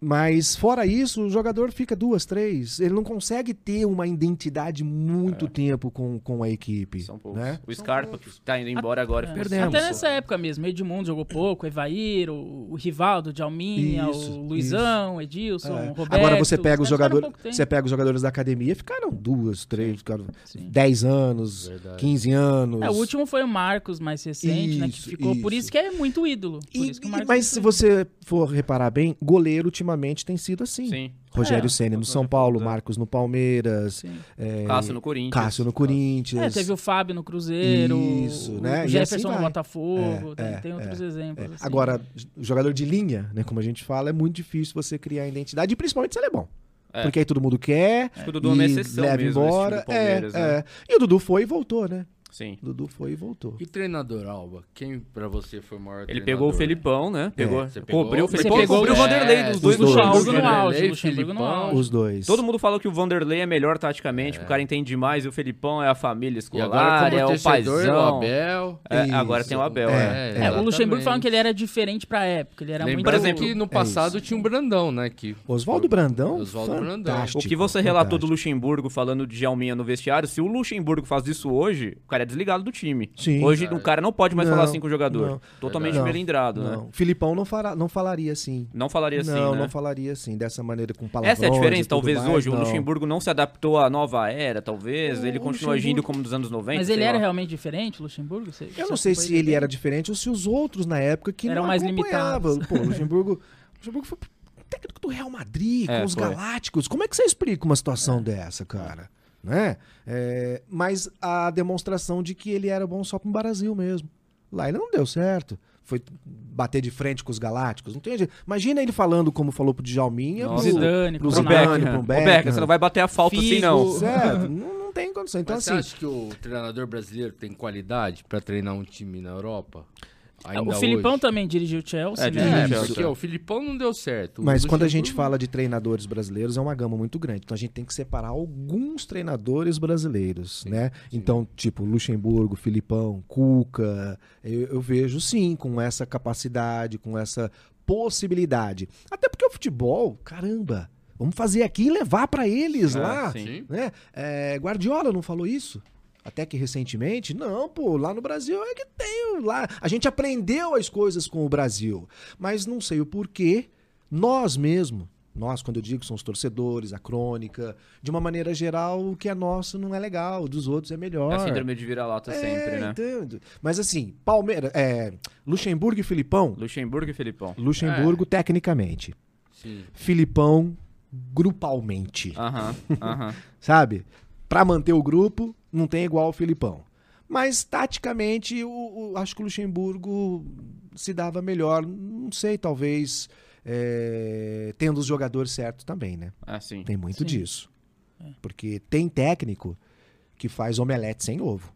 Mas fora isso, o jogador fica duas, três. Ele não consegue ter uma identidade muito tempo com, com a equipe. São poucos. Né? O Scarpa, que tá indo embora agora. É. Perdemos. Até nessa época mesmo, Edmundo jogou pouco, Evair, o, o Rivaldo, Djalminha, Isso, o Luizão, Edilson, É. Roberto. Agora você pega os jogadores, você pega os jogadores da academia, ficaram duas, três, ficaram Sim. 10 anos, Verdade. 15 anos. É, o último foi o Marcos, mais recente, né? Que Isso, ficou. Por isso. isso que é muito ídolo. Por E- isso o mas é se você for reparar bem, goleiro ultimamente tem sido assim. Sim. Rogério É, Ceni no São Paulo. Marcos no Palmeiras, é, Cássio no Corinthians. Cássio no Corinthians. É, teve o Fábio no Cruzeiro, Isso, o né? E Jefferson assim no. Botafogo, É, tem, é, tem outros é, exemplos. É, assim. Agora, jogador de linha, né, como a gente fala, é muito difícil você criar identidade, e principalmente se ele é bom. É. Porque aí todo mundo quer, Acho que o Dudu é uma exceção leva mesmo embora. Palmeiras, é, né? é. E o Dudu foi e voltou, né? Sim. O Dudu foi e voltou. E treinador, Alba? Quem pra você foi o maior Ele treinador? pegou o Felipão, né? Pegou, Você pegou- cobriu o Felipão, pegou- cobriu o Vanderlei, É, dos dois os no dois. chão. Luxemburgo no Vanderlei, auge, Luxemburgo no Felipão. auge. Os dois. Todo mundo fala que o Vanderlei é melhor taticamente, que o cara entende mais, e o Felipão é a família E escolar, agora é o torcedor, o paizão. Abel. É, agora tem o Abel, É, é. É, o. Luxemburgo falando que ele era diferente pra época. Ele era Lembrando muito. exemplo, que no passado tinha um Brandão, né? Que Oswaldo Brandão, Oswaldo Brandão. fantástico. O que você relatou do. Luxemburgo falando de Jalminha no vestiário, se o Luxemburgo faz isso hoje, o cara é desligado do time. Sim. Hoje o cara não pode mais Não, falar assim com o jogador. não. Totalmente Não, melindrado, né? Não. Filipão não, fará, não falaria assim. Não falaria assim, não, né? não falaria assim, dessa maneira com palavrões Essa é a diferença, talvez mais, hoje. O. Luxemburgo não se adaptou à nova era, talvez. O ele continua agindo como dos anos 90. Mas ele era lá. realmente diferente, o Luxemburgo? Você- Eu você não sei se ele bem? era diferente ou se os outros na época que Eram não mais acompanhavam. limitados. Pô, o Luxemburgo, o Luxemburgo foi técnico do Real Madrid, É, com os foi. Galácticos. Como é que você explica uma situação dessa, cara? Né? É, mas a demonstração de que ele era bom só pro Brasil mesmo. Lá ele não deu certo. Foi bater de frente com os Galácticos. Não tem jeito. Imagina ele falando como falou pro Djalminha, Nossa. pro, Zidane, pro pro Pro Zidane, pro. Beckham, você não vai bater a falta assim, Figo. não. Certo? não, não tem condição. Então, Mas assim, você acha que o treinador brasileiro tem qualidade pra treinar um time na Europa? Ainda o Filipão hoje? também dirigiu o Chelsea, É, né? É, porque ó, o Filipão não deu certo. Mas quando a gente fala de treinadores brasileiros, é uma gama muito grande. Então a gente tem que separar alguns treinadores brasileiros, né? Então, tipo, Luxemburgo, Filipão, Cuca, eu, eu vejo sim com essa capacidade, com essa possibilidade. Até porque o futebol, caramba, vamos fazer aqui e levar pra eles É, lá. sim. Sim. Né? É, Guardiola não falou isso? Até que recentemente, não, pô, lá no Brasil é que tem lá. A gente aprendeu as coisas com o Brasil, mas não sei o porquê. Nós mesmo, nós, quando eu digo, são os torcedores, a crônica, de uma maneira geral, o que é nosso não é legal, o dos outros é melhor. É a síndrome de vira-lata sempre, né? entendo. Mas assim, Palmeiras, é, Luxemburgo e Filipão. Luxemburgo e Felipão. Luxemburgo, tecnicamente. Sim. Filipão, grupalmente Aham, aham. sabe? Pra manter o grupo, não tem igual o Filipão. Mas, taticamente, o, o- acho que o Luxemburgo se dava melhor. Não sei, talvez é, tendo os jogadores certos também, né? Ah, sim. Tem muito Sim. disso. Porque tem técnico que faz omelete sem ovo.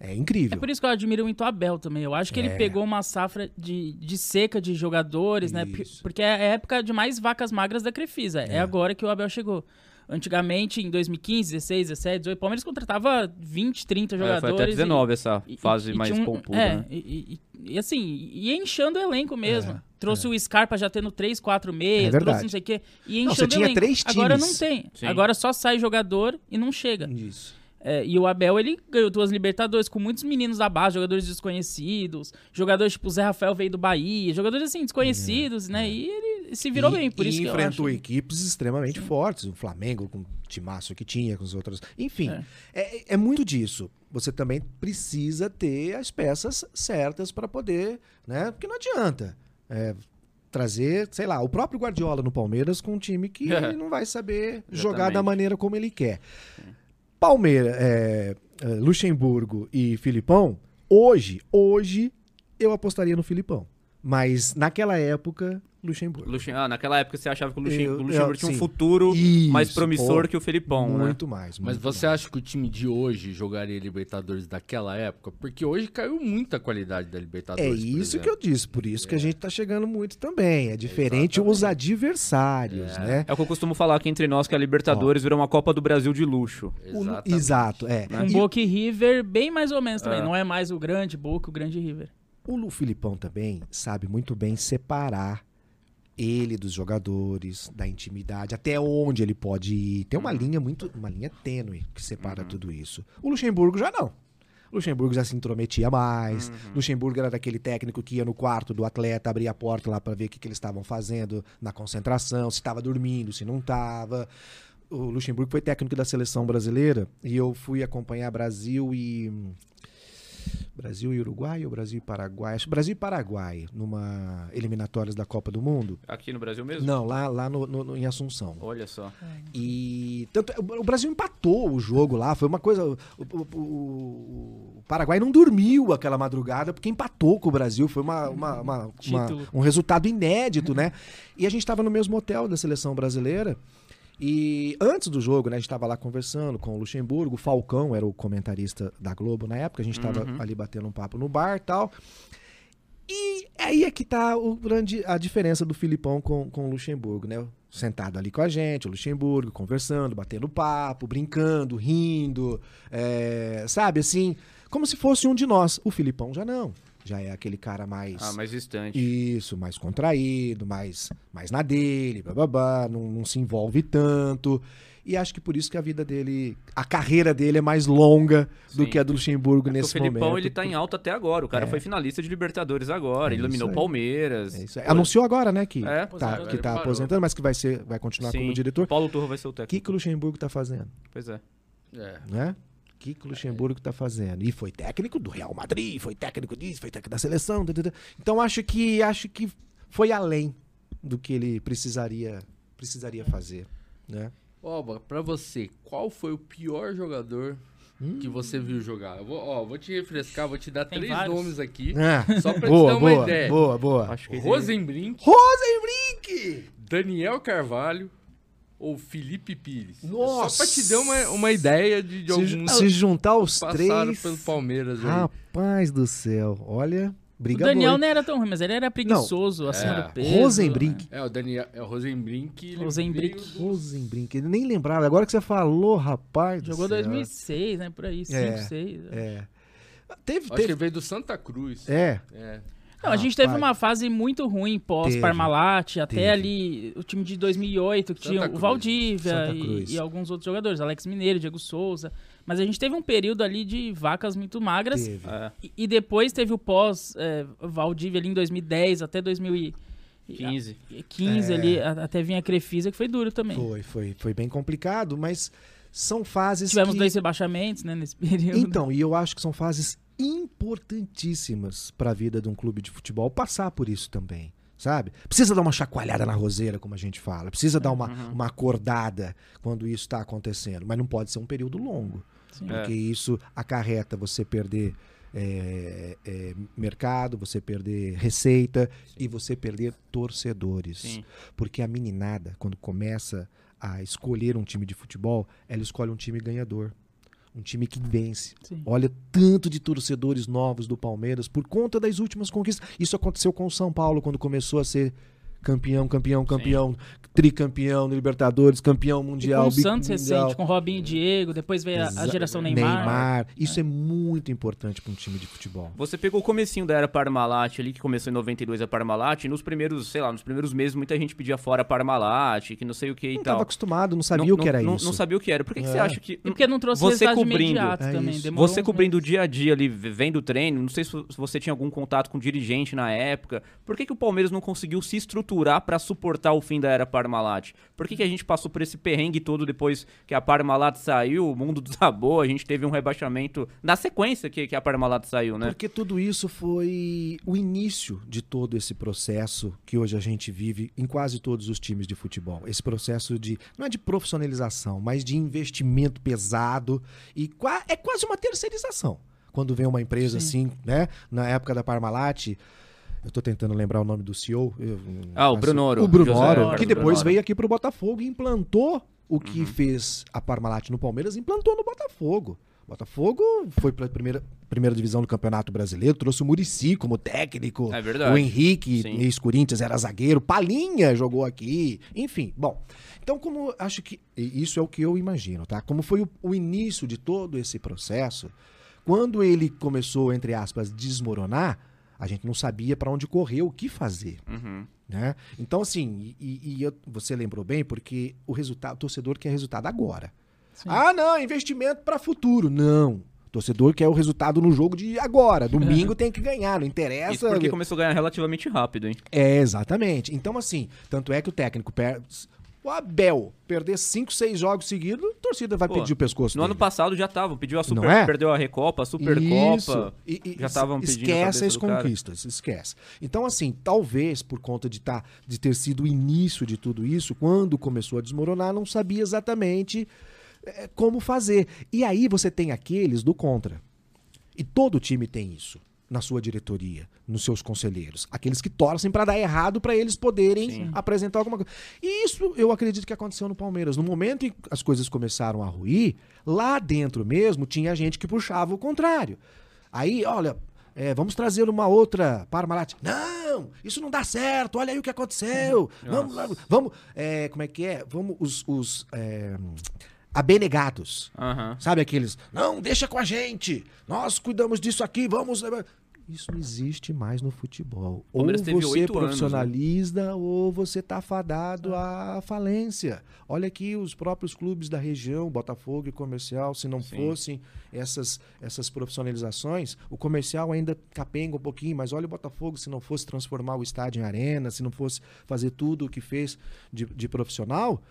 É É incrível. por isso que eu admiro muito o Abel também. Eu acho que ele É. pegou uma safra de, de seca de jogadores, né? Isso. Porque é a época de mais vacas magras da Crefisa. É. agora que o Abel chegou. Antigamente, em 2015, 16, 17, 18, o Palmeiras contratava 20, 30 É, jogadores. foi até e- 19 essa e- fase e mais tinha um- pompuda, é, né? e, e- e assim, ia inchando o elenco mesmo. É, trouxe o Scarpa já tendo 3, 4 É meses, verdade. trouxe não sei o quê. Ia Não, inchando você o tinha elenco. três Agora times. não tem. Sim. Agora só sai jogador e não chega. Isso. É, e o Abel, ele ganhou duas Libertadores com muitos meninos da base, jogadores desconhecidos, jogadores tipo o Zé Rafael veio do Bahia, jogadores assim, desconhecidos, né? E ele se, virou E- bem, por e isso que enfrentou equipes extremamente fortes, o Flamengo com o timaço que tinha, com os outros. Enfim, É. é. é muito disso. Você também precisa ter as peças certas para poder, né? Porque não adianta é, trazer, sei lá, o próprio Guardiola no Palmeiras com um time que É. não vai saber jogar da maneira como ele quer. Palmeiras, é, é, Luxemburgo e Filipão, hoje, hoje eu apostaria no Filipão. Mas naquela época, Luxemburgo. Luxem- Ah, naquela época você achava que o, Luxem- Eu- o Luxemburgo eu- tinha um futuro Isso, mais promissor pô, que o Felipão, né? Muito mais. Mas muito você mais. acha que o time de hoje jogaria Libertadores daquela época? Porque hoje caiu muita qualidade da É Libertadores. por isso que eu disse, por isso que a gente tá chegando muito também. É diferente Exatamente. os adversários, né? É o que eu costumo falar aqui entre nós, que a Libertadores virou uma Copa do Brasil de luxo. O- Exatamente. exato, é. Um E Boca e River bem mais ou menos também. É. Não é mais o grande Boca, o grande River. o Lu Filipão também sabe muito bem separar ele dos jogadores, da intimidade, até onde ele pode ir. Tem uma linha muito, uma linha tênue que separa tudo isso. O Luxemburgo já não. O Luxemburgo já se intrometia mais. Luxemburgo era daquele técnico que ia no quarto do atleta, abria a porta lá para ver o que, que eles estavam fazendo na concentração, se estava dormindo, se não estava. O Luxemburgo foi técnico da seleção brasileira e eu fui acompanhar Brasil e Brasil e Uruguai ou Brasil e Paraguai? Acho que Brasil e Paraguai, numa eliminatórias da Copa do Mundo. Aqui no Brasil mesmo? Não, lá, lá no, no- no- em Assunção. Olha só. E tanto, o o Brasil empatou o jogo lá, foi uma coisa. O, o- o- o Paraguai não dormiu aquela madrugada porque empatou com o Brasil. Foi uma, uma- uma- uma- Título. um resultado inédito, né? E a gente estava no mesmo hotel da seleção brasileira. E antes do jogo, né, a gente estava lá conversando com o Luxemburgo, o Falcão era o comentarista da Globo na época, a gente estava ali batendo um papo no bar e tal. E aí é que tá o grande, a diferença do Filipão com, com o Luxemburgo, né? Sentado ali com a gente, o Luxemburgo, conversando, batendo papo, brincando, rindo, é, sabe, assim, como se fosse um de nós. O Filipão já não. Já é aquele cara mais. Ah, mais distante. Isso, mais contraído, mais, mais na dele, bababá, não, não se envolve tanto. E acho que por isso que a vida dele, a carreira dele é mais longa do Sim. que a do Luxemburgo o nesse Felipão, momento. ele tá em alta até agora. O cara foi finalista de Libertadores agora. É ele eliminou o. Palmeiras. É. Anunciou agora, né, que, É, tá, aposentou. que tá aposentando, mas que vai, ser, vai continuar Sim. como diretor. Paulo Turro vai ser o O técnico. que, que o Luxemburgo tá fazendo? Pois é. É. Né? O que, que o Luxemburgo tá fazendo? E foi técnico do Real Madrid, foi técnico disso, foi técnico da seleção. tã, tã, tã. Então acho que acho que foi além do que ele precisaria precisaria fazer, né? Oba, pra você, qual foi o pior jogador Hum. que você viu jogar? Eu vou, ó, vou te refrescar, vou te dar Tem três vários. nomes aqui, Ah, só te dar uma boa, ideia. boa, boa. Acho que Rosenbrink, Rosenbrink! Daniel Carvalho ou Felipe Pires? Nossa! Só pra te dar uma, uma ideia de, de Se, alguns se juntar os que passaram três, pelo Palmeiras aí. rapaz do céu, olha, O briga Daniel boa. não era tão ruim, mas ele era preguiçoso, acima É. do peso. Rosenbrink. É, o Daniel, é o Rosenbrink. ele Rosenbrink. veio Rosenbrink, ele nem lembrava. Agora que você falou, rapaz. do Jogou céu. 2006, né? Por aí, 5, É, 6. É. Teve, Acho que teve. ele veio do Santa Cruz. É. É. Não, a gente teve Rapaz. uma fase muito ruim pós-Parmalat, até Teve. ali o time de 2008, que Santa tinha o Cruz. Valdívia Santa Cruz. e, e alguns outros jogadores, Alex Mineiro, Diego Souza. Mas a gente teve um período ali de vacas muito magras. É. E, e depois teve o pós-Valdívia ali em 2010 até 2015 15. ali, a- até vir a Crefisa, que foi duro também. Foi, foi, foi bem complicado, mas são fases Tivemos que... dois rebaixamentos, né, nesse período. Então, e eu acho que são fases importantíssimas para a vida de um clube de futebol passar por isso também, sabe? Precisa dar uma chacoalhada na roseira, como a gente fala. Precisa dar uma, Uhum. uma acordada quando isso está acontecendo. Mas não pode ser um período longo. Sim. Porque isso acarreta você perder é, é, mercado, você perder receita e você perder torcedores. Sim. Porque a meninada, quando começa a escolher um time de futebol, ela escolhe um time ganhador. Um time que vence. Sim. Olha tanto de torcedores novos do Palmeiras por conta das últimas conquistas. Isso aconteceu com o São Paulo quando começou a ser campeão, campeão, campeão, tricampeão no Libertadores, campeão E mundial, com o Santos mundial. recente, com Robinho e Diego, depois veio a, a Exa- geração Neymar. Isso é. muito importante para um time de futebol. Você pegou o comecinho da era Parmalat ali, que começou em 92 a Parmalat, e nos primeiros, sei lá, nos primeiros meses muita gente pedia fora Parmalat, que não sei o que e Não tal. estava acostumado, não sabia Não- o que era não, isso. Não sabia o que era. Por que, que você É. acha que... E porque não trouxe Você cobrindo. É também. Você cobrindo o dia a dia ali, vendo o treino, não sei se se você tinha algum contato com dirigente na época. Por que, que o Palmeiras não conseguiu se estruturar estruturar para suportar o fim da era Parmalat? Por que, que a gente passou por esse perrengue todo depois que a Parmalat saiu, o mundo desabou, a gente teve um rebaixamento na sequência que, que a Parmalat saiu, né? Porque tudo isso foi o início de todo esse processo que hoje a gente vive em quase todos os times de futebol. Esse processo de, não é de profissionalização, mas de investimento pesado e qua- é quase uma terceirização. Quando vem uma empresa assim, né? Na época da Parmalat, eu tô tentando lembrar o nome do CEO. eu- Ah, o mas- Brunoro, O Brunoro, que depois Brunoro. veio aqui pro Botafogo e implantou o que Uhum. fez a Parmalat no Palmeiras, implantou no Botafogo. Botafogo foi para a primeira, primeira divisão do Campeonato Brasileiro, trouxe o Murici como técnico. É verdade. O Henrique, ex-Corinthians, era zagueiro. Palinha jogou aqui. Enfim, bom. Então, como acho que. Isso é o que eu imagino, tá? Como foi o, o início de todo esse processo, quando ele começou, entre aspas, desmoronar, a gente não sabia para onde correr, o que fazer. Uhum. Né? Então, assim, e, e eu- você lembrou bem, porque o resultado, o torcedor quer resultado agora. Sim. Ah, não, investimento para futuro. Não. O torcedor quer o resultado no jogo de agora. Domingo tem que ganhar, não interessa. Isso porque começou a ganhar relativamente rápido, hein? É, exatamente. Então, assim, tanto é que o técnico perde. O Abel perder 5, 6 jogos seguidos, a torcida vai Pô, pedir o pescoço. No ano dele. passado já estavam, pediu a Super, é? perdeu a Recopa, a. Supercopa. Já estavam pedindo Esquece as do cara. conquistas, esquece. Então, assim, talvez por conta de, tá, de ter sido o início de tudo isso, quando começou a desmoronar, não sabia exatamente eh, como fazer. E aí você tem aqueles do contra. E todo time tem isso na sua diretoria, nos seus conselheiros. Aqueles que torcem para dar errado para eles poderem Sim. apresentar alguma coisa. E isso eu acredito que aconteceu no Palmeiras. No momento em que as coisas começaram a ruir, lá dentro mesmo tinha gente que puxava o contrário. Aí, olha, é, vamos trazer uma outra Parmalat. Não, isso não dá certo. Olha aí o que aconteceu. Vamos, vamos, vamos, é, como é que é? Vamos os, os é, abenegados. Aham. Sabe aqueles, não, deixa com a gente, nós cuidamos disso aqui, vamos. levar." Isso não existe mais no futebol. Ou você oito anos, né? profissionaliza ou você tá fadado à falência. Olha aqui os próprios clubes da região, Botafogo e Comercial, se não Sim. fossem essas, essas profissionalizações, o Comercial ainda capenga um pouquinho, mas olha o Botafogo, se não fosse transformar o estádio em arena, se não fosse fazer tudo o que fez de, de profissional,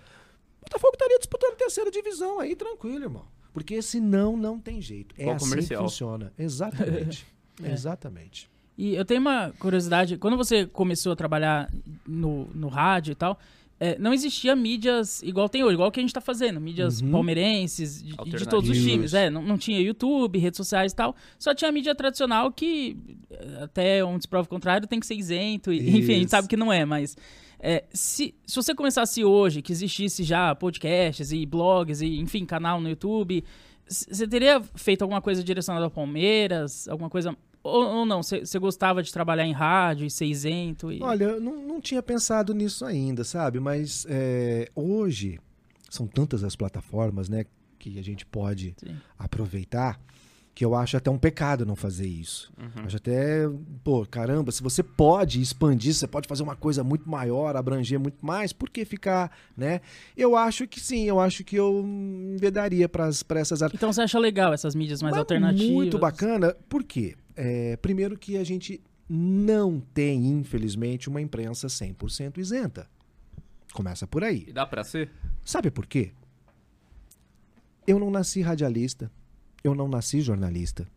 Botafogo estaria disputando a terceira divisão aí, tranquilo, irmão. Porque senão não tem jeito. É Igual assim comercial. que funciona. Exatamente. É. Exatamente. E eu tenho uma curiosidade. Quando você começou a trabalhar no, no rádio e tal, é, não existia mídias igual tem hoje, igual que a gente tá fazendo. Mídias Uhum. palmeirenses, de, de todos os times. É, não, não tinha YouTube, redes sociais e tal. Só tinha a mídia tradicional que, é, até onde se prova o contrário, tem que ser isento. E, enfim, a gente sabe que não é, mas... é, se, se você começasse hoje, que existisse já podcasts e blogs e, enfim, canal no YouTube, você teria feito alguma coisa direcionada ao Palmeiras? Alguma coisa... Ou, ou não? Você você gostava de trabalhar em rádio e ser isento? E... Olha, eu não, não tinha pensado nisso ainda, sabe? Mas é, hoje são tantas as plataformas, né, que a gente pode Sim. aproveitar que eu acho até um pecado não fazer isso. Acho até, pô, caramba, se você pode expandir, você pode fazer uma coisa muito maior, abranger muito mais, por que ficar, né? Eu acho que sim, eu acho que eu envedaria para essas. Então você acha legal essas mídias mais Mas alternativas? Muito bacana, por quê? É, primeiro que a gente não tem, infelizmente, uma imprensa 100% isenta. Começa por aí. E dá pra ser? Sabe por quê? Eu não nasci radialista, eu não nasci jornalista,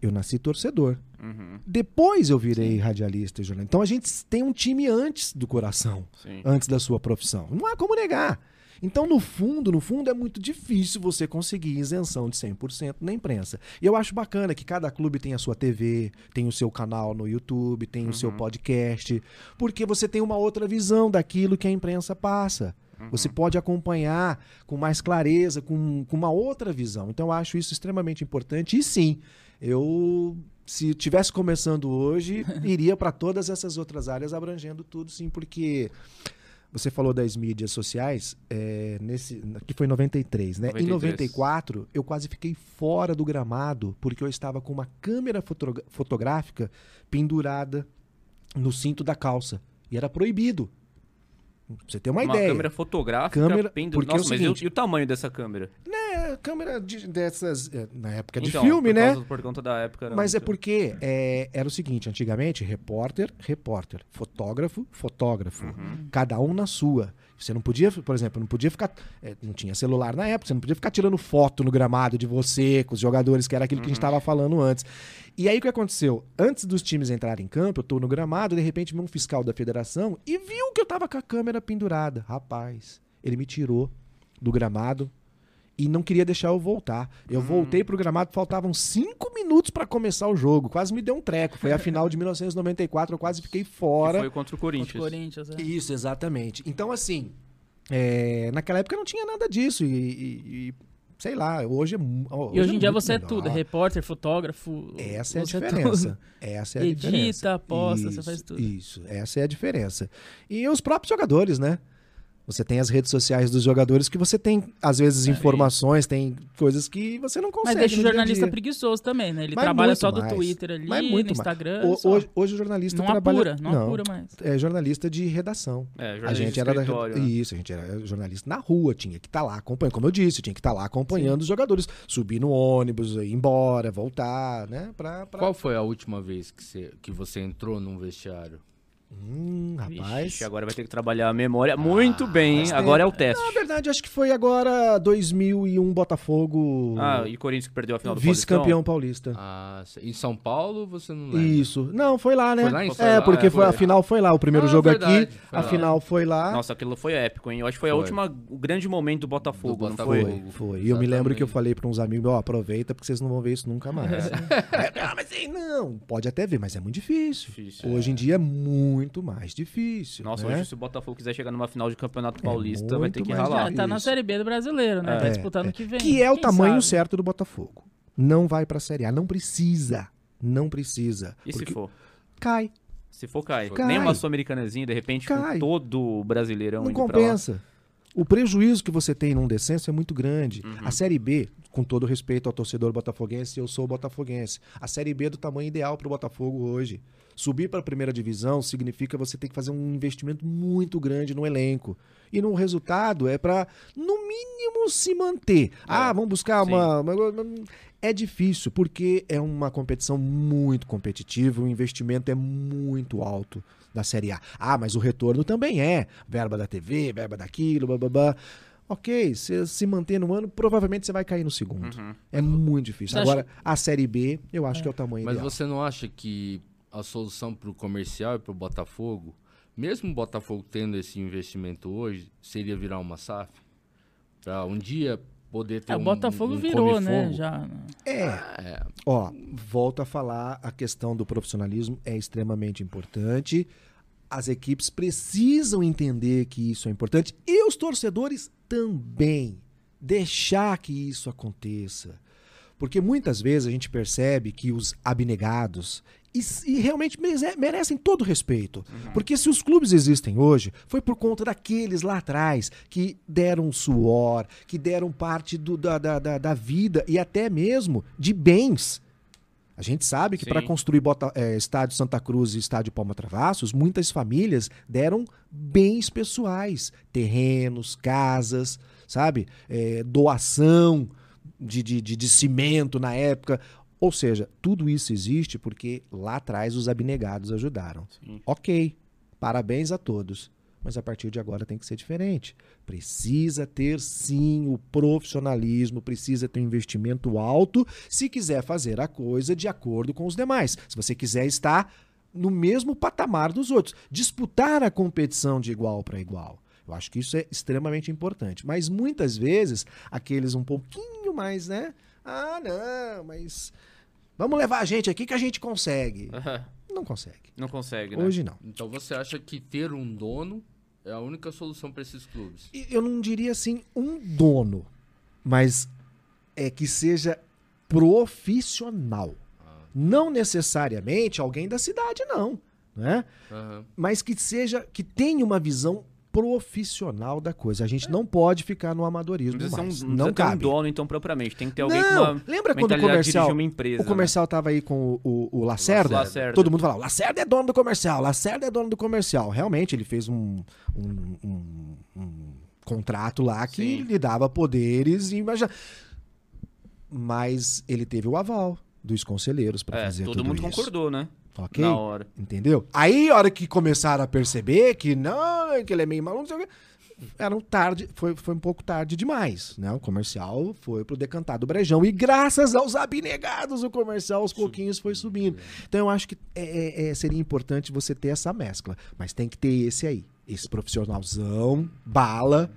eu nasci torcedor. Uhum. Depois eu virei radialista e jornalista. Então a gente tem um time antes do coração Sim. antes da sua profissão. Não há como negar. Então, no fundo, no fundo, é muito difícil você conseguir isenção de 100% na imprensa. E eu acho bacana que cada clube tem a sua TV, tem o seu canal no YouTube, tem o seu podcast, porque você tem uma outra visão daquilo que a imprensa passa. Você pode acompanhar com mais clareza, com, com uma outra visão. Então, eu acho isso extremamente importante. E sim, eu, se tivesse começando hoje, iria para todas essas outras áreas, abrangendo tudo, sim, porque você falou das mídias sociais, é, nesse, que foi em 93, né? Em 93. 94, eu quase fiquei fora do gramado, porque eu estava com uma câmera fotogra- fotográfica pendurada no cinto da calça. E era proibido. Pra você ter uma, Uma ideia. câmera fotográfica. Câmera- pendu- porque é o Nossa, mas e o- seguinte- tamanho dessa câmera? É, câmera de- dessas. é, Na época de Então, filme, por né? causa- por conta da época. Mas é porque é, era o seguinte, antigamente, repórter, repórter, fotógrafo, fotógrafo, Uhum. cada um na sua. Você não podia, por exemplo, não podia ficar, é, não tinha celular na época, você não podia ficar tirando foto no gramado de você com os jogadores, que era aquilo que a Uhum. gente estava falando antes. E aí o que aconteceu? Antes dos times entrarem em campo, eu tô no gramado, de repente veio um fiscal da federação e viu que eu tava com a câmera pendurada. Rapaz, ele me tirou do gramado e não queria deixar eu voltar. Eu voltei pro gramado, faltavam cinco minutos pra começar o jogo. Quase me deu um treco. Foi a final de 1994, eu quase fiquei que fora. foi contra o Contra Corinthians. o Corinthians, é. Isso, exatamente. Então, assim, é, naquela época não tinha nada disso. E, e- e, sei lá, hoje é. ó, E hoje em é dia você é melhor. tudo, é repórter, fotógrafo. Essa é a você diferença. tudo. Essa é a Edita, diferença. posta, você Isso, faz tudo. Isso, essa é a diferença. E os próprios jogadores, né? Você tem as redes sociais dos jogadores que você tem, às vezes, informações, tem coisas que você não consegue. Mas deixa o no dia a jornalista dia. preguiçoso também, né? Ele Mas trabalha só do mais. Twitter ali, Mas no muito mais. Instagram. O- hoje, hoje o jornalista não trabalha. apura, não, apura mais. É jornalista de redação. É, A jornalista gente de era da, né? isso, a gente era jornalista na rua, tinha que estar lá acompanhando, como eu disse, tinha que estar lá acompanhando os jogadores, subir no ônibus, ir embora, voltar, né? Pra, pra... Qual foi a última vez que você, que você entrou num vestiário? Hum, rapaz. Ixi, agora vai ter que trabalhar a memória muito bem, hein? faz tempo. Agora é o teste. Na verdade, acho que foi agora 2001 Botafogo, Ah, e Corinthians que perdeu a final do vice-campeão paulista. Ah, em São Paulo você não lembra? Isso. Não, foi lá, né? Foi lá em é, São Paulo? porque É, foi, a final foi lá. O primeiro Ah, jogo verdade, aqui, a lá. final foi lá. Nossa, aquilo foi épico, hein? Eu acho que foi a Foi. última, o grande momento do Botafogo, Do não Botafogo. foi? Foi, foi. E eu me lembro que eu falei para uns amigos, ó, aproveita porque vocês não vão ver isso nunca mais. Aí, ah, mas aí não, pode até ver, mas é muito difícil. Difícil, Hoje em dia é muito mais difícil. Nossa, né? hoje se o Botafogo quiser chegar numa final de campeonato paulista, vai ter muito que ralar. Ah, tá na. Série B do brasileiro, né? É. Vai disputar no que vem. Que é o Quem tamanho sabe? certo do Botafogo. Não vai pra Série A, não precisa. Não precisa. E se for? Cai, Se for, cai. Cai. Nem uma sul-americanazinha, de repente, Cai. com todo o brasileirão não indo pra lá. compensa. O prejuízo que você tem num descenso é muito grande. Uhum. A Série B, com todo respeito ao torcedor botafoguense, eu sou botafoguense. A Série B é do tamanho ideal para o Botafogo hoje. Subir para a primeira divisão significa você ter que fazer um investimento muito grande no elenco. E no resultado é para, no mínimo, se manter. ah, vamos buscar uma, uma- É difícil, porque é uma competição muito competitiva, o investimento é muito alto da Série A. Ah, mas o retorno também é. Verba da TV, verba daquilo, bababá. Ok, se se manter no ano, provavelmente você vai cair no segundo. Uhum. É muito difícil. Você acha- Agora, a Série B, eu acho que é o tamanho Mas ideal. você não acha que a solução para o comercial e para o Botafogo, mesmo o Botafogo tendo esse investimento hoje, seria virar uma SAF? Para um dia poder ter É, um o Botafogo um virou, né? Já. né? É, É, ó, volto a falar, a questão do profissionalismo é extremamente importante. As equipes precisam entender que isso é importante e os torcedores também. Deixar que isso aconteça. Porque muitas vezes a gente percebe que os abnegados e, e realmente merece- merecem todo o respeito. Porque se os clubes existem hoje, foi por conta daqueles lá atrás que deram suor, que deram parte do- da, da, da vida e até mesmo de bens. A gente sabe que para construir Bota- eh, estádio Santa Cruz e estádio Palma Travassos, muitas famílias deram bens pessoais, terrenos, casas, sabe? Eh, doação de, de, de, de cimento na época. Ou seja, tudo isso existe porque lá atrás os abnegados ajudaram. Sim. Ok, parabéns a todos. Mas a partir de agora tem que ser diferente. Precisa ter sim o profissionalismo, precisa ter um investimento alto se quiser fazer a coisa de acordo com os demais. Se você quiser estar no mesmo patamar dos outros, disputar a competição de igual para igual. Eu acho que isso é extremamente importante. Mas muitas vezes, aqueles um pouquinho mais, né? Ah, não, mas vamos levar a gente aqui que a gente consegue. Não consegue. Não consegue, né? Hoje não. então você acha que ter um dono é a única solução para esses clubes? Eu não diria assim um dono, mas é que seja profissional. Não necessariamente alguém da cidade, não. Né? Aham. Mas que seja, que tenha uma visão profissional da coisa. A gente não pode ficar no Não amadorismo precisa ser um, mais. não não ter um cabe. dono, então, propriamente. Tem que ter alguém Não, com uma lembra quando o comercial, uma empresa. o comercial tava aí com o, o, o Lacerda? Lacerda. Todo mundo falava, Lacerda é dono do comercial, Lacerda é dono do comercial. Realmente, ele fez um, um, um- um contrato lá que Sim. lhe dava poderes e imagina. Mas ele teve o aval dos conselheiros para É, fazer todo tudo mundo isso. concordou, né? Ok? Na hora. Entendeu? Aí, a hora que começaram a perceber que não, que ele é meio maluco, não sei o quê, era um tarde, foi, foi um pouco tarde demais, né? O comercial foi pro decantado brejão e graças aos abnegados o comercial aos pouquinhos foi subindo. Então eu acho que é- é- é- seria importante você ter essa mescla, mas tem que ter esse aí, esse profissionalzão, bala,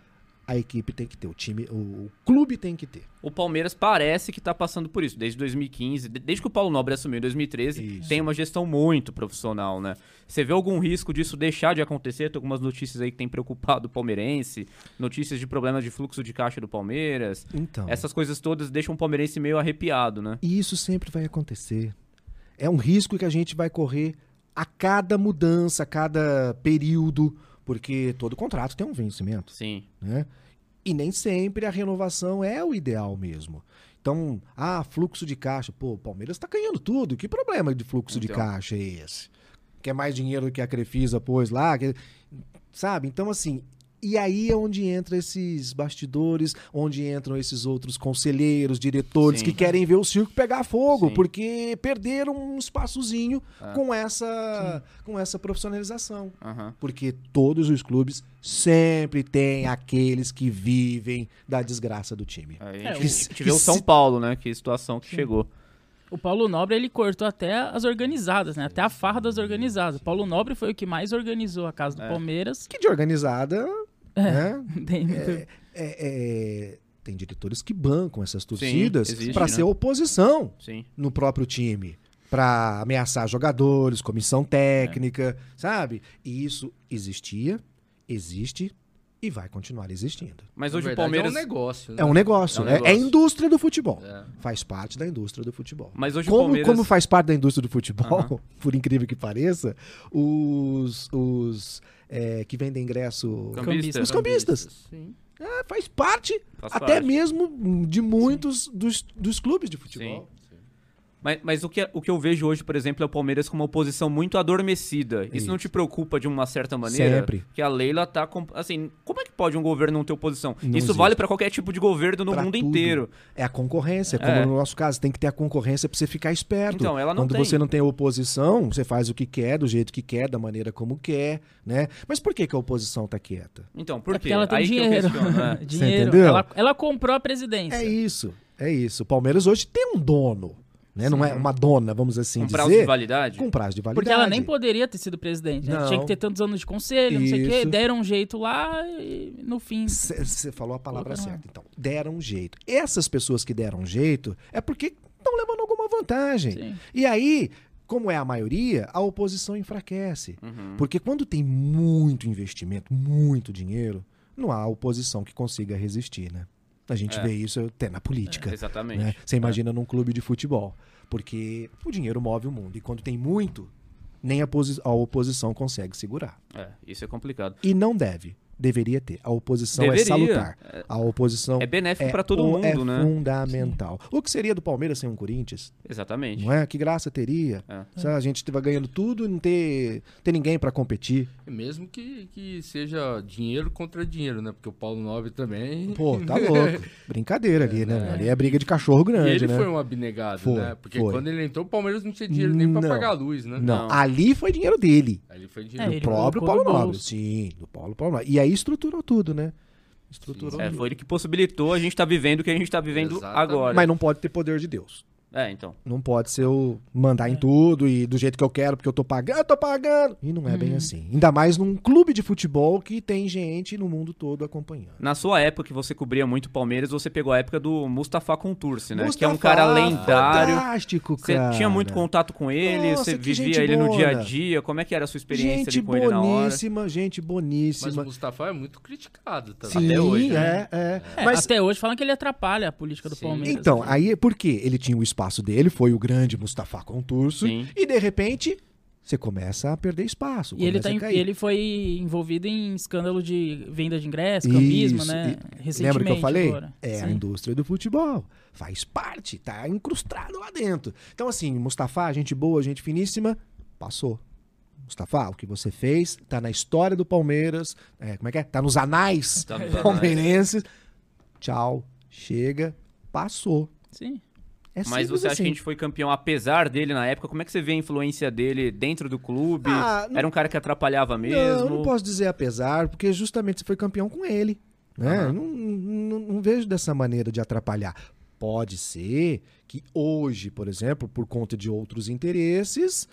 a equipe tem que ter, o time, o, clube tem que ter. O Palmeiras parece que tá passando por isso, desde 2015, de- desde que o Paulo Nobre assumiu em 2013, Isso. tem uma gestão muito profissional, né? Você vê algum risco disso deixar de acontecer? Tem algumas notícias aí que tem preocupado o palmeirense, notícias de problemas de fluxo de caixa do Palmeiras. Então, Essas coisas todas deixam o palmeirense meio arrepiado, né? E isso sempre vai acontecer. É um risco que a gente vai correr a cada mudança, a cada período, porque todo contrato tem um vencimento, Sim. né? E nem sempre a renovação é o ideal mesmo. Então, ah, fluxo de caixa. Pô, o Palmeiras tá ganhando tudo. Que problema de fluxo de Então. caixa é esse? Quer mais dinheiro do que a Crefisa pôs lá? Quer- Sabe? Então, assim, e aí é onde entra esses bastidores, onde entram esses outros conselheiros, diretores Sim. que querem ver o circo pegar fogo, Sim. porque perderam um espaçozinho É. com, essa, com essa profissionalização. Porque todos os clubes sempre têm aqueles que vivem da desgraça do time. Aí É, a o- gente, a gente que vê o São se- Paulo, né? Que situação que chegou. O Paulo Nobre, ele cortou até as organizadas, né? Até a farra das organizadas. O Paulo Nobre foi o que mais organizou a casa do É. Palmeiras. Que de organizada, né? Tem- É, é, tem diretores que bancam essas torcidas para né? ser oposição Sim. no próprio time. Para ameaçar jogadores, comissão técnica, É. sabe? E isso existia, existe e vai continuar existindo. Mas hoje o Palmeiras. É um negócio, né? É um negócio, É um é, é negócio. indústria do futebol. É. Faz parte da indústria do futebol. Mas hoje o Como, Palmeiras. como faz parte da indústria do futebol, Aham. por incrível que pareça, os, os é, que vendem ingresso. Cambista. Os cambistas. Sim. É, faz parte Faz até parte. mesmo de muitos dos, dos clubes de futebol. Mas, mas o, que, o que eu vejo hoje, por exemplo, é o Palmeiras com uma oposição muito adormecida. Isso, não te preocupa de uma certa maneira? Sempre. Que a Leila tá. com- Assim, como é que pode um governo não ter oposição? Não Isso existe. vale pra qualquer tipo de governo no Pra mundo tudo. inteiro. É a concorrência, como É. no nosso caso, tem que ter a concorrência pra você ficar esperto. Então, ela não Quando tem. você não tem oposição, você faz o que quer, do jeito que quer, da maneira como quer, né? Mas por que, que a oposição tá quieta? Então, por É quê? porque ela tem Aí que eu dinheiro. questiono, né? dinheiro. entendeu? Ela, ela comprou a presidência. É isso, é isso. O Palmeiras hoje tem um dono, né? Não é uma dona, vamos assim Com dizer. prazo de validade? Com prazo de validade. Porque ela nem poderia ter sido presidente, né? Não. Tinha que ter tantos anos de conselho, não sei o quê. Isso. Deram um jeito lá e no fim. Você falou a palavra Colocaram certa. Então, deram um jeito. Essas pessoas que deram um jeito é porque estão levando alguma vantagem. Sim. E aí, como é a maioria, a oposição enfraquece. Uhum. Porque quando tem muito investimento, muito dinheiro, não há oposição que consiga resistir, né? A gente É. vê isso até na política. Exatamente. né? Você imagina num clube de futebol. Porque o dinheiro move o mundo. E quando tem muito, nem a, a oposição consegue segurar. É, isso é complicado. E não deve. Deveria ter. A oposição Deveria. é salutar. A oposição É benéfico é, pra todo mundo, é né? fundamental. O que seria do Palmeiras sem um Corinthians? Exatamente. Não é? Que graça teria? É. Se a gente estiver ganhando tudo e não ter, ter ninguém para competir. E mesmo que, que seja dinheiro contra dinheiro, né? Porque o Paulo Nobre também. Pô, tá louco. Brincadeira ali, né? Ali é briga de cachorro E grande, ele né? foi um abnegado, Foi, né? Porque foi. quando ele entrou, o Palmeiras não tinha dinheiro nem pra Não. pagar a luz, né? Não, Não. ali foi dinheiro dele. Ele foi É, dinheiro. do próprio Paulo no Nobre. Sim, do Paulo Paulo Nobre. E aí estruturou tudo, né? Estruturou É, tudo. foi ele que possibilitou a gente tá vivendo o que a gente tá vivendo Exatamente. agora. Mas não pode ter poder de Deus. É, então. Não pode ser eu mandar em tudo e do jeito que eu quero, porque eu tô pagando, eu tô pagando. E não é bem assim. Ainda mais num clube de futebol que tem gente no mundo todo acompanhando. Na sua época que você cobria muito Palmeiras, você pegou a época do Mustafa Contursi, né? que é Mustafa, um cara lendário. Fantástico, Você cara. tinha muito contato com ele, Nossa, você vivia gente ele no dia a dia. Como é que era a sua experiência Gente ali com ele na hora? boníssima, gente Mas boníssima. o Mustafa é muito criticado também. Sim, até hoje, é, é. É, Mas Até hoje falam que ele atrapalha a política do Sim. Palmeiras. Então, aí por quê? Ele tinha o espaço dele, foi o grande Mustafa Conturso, Sim. e de repente você começa a perder espaço. E ele, tá a em- ele foi envolvido em escândalo de venda de ingresso, cambismo, né? e-. Lembra que eu falei? agora. É a Sim. indústria do futebol. Faz parte, tá incrustado lá dentro. Então, assim, Mustafa, gente boa, gente finíssima, passou. Mustafa, o que você fez tá na história do Palmeiras, é, como é que é? Tá nos anais Tá nos anais. palmeirenses. Tchau, chega, passou. Sim. É Mas você acha que a assim. gente foi campeão apesar dele na época? Como é que você vê a influência dele dentro do clube? Ah, não- Era um cara que atrapalhava mesmo? Não, não posso dizer apesar, porque justamente você foi campeão com ele. Né? Aham. Não, não- não vejo dessa maneira de atrapalhar. Pode ser que hoje, por exemplo, por conta de outros interesses,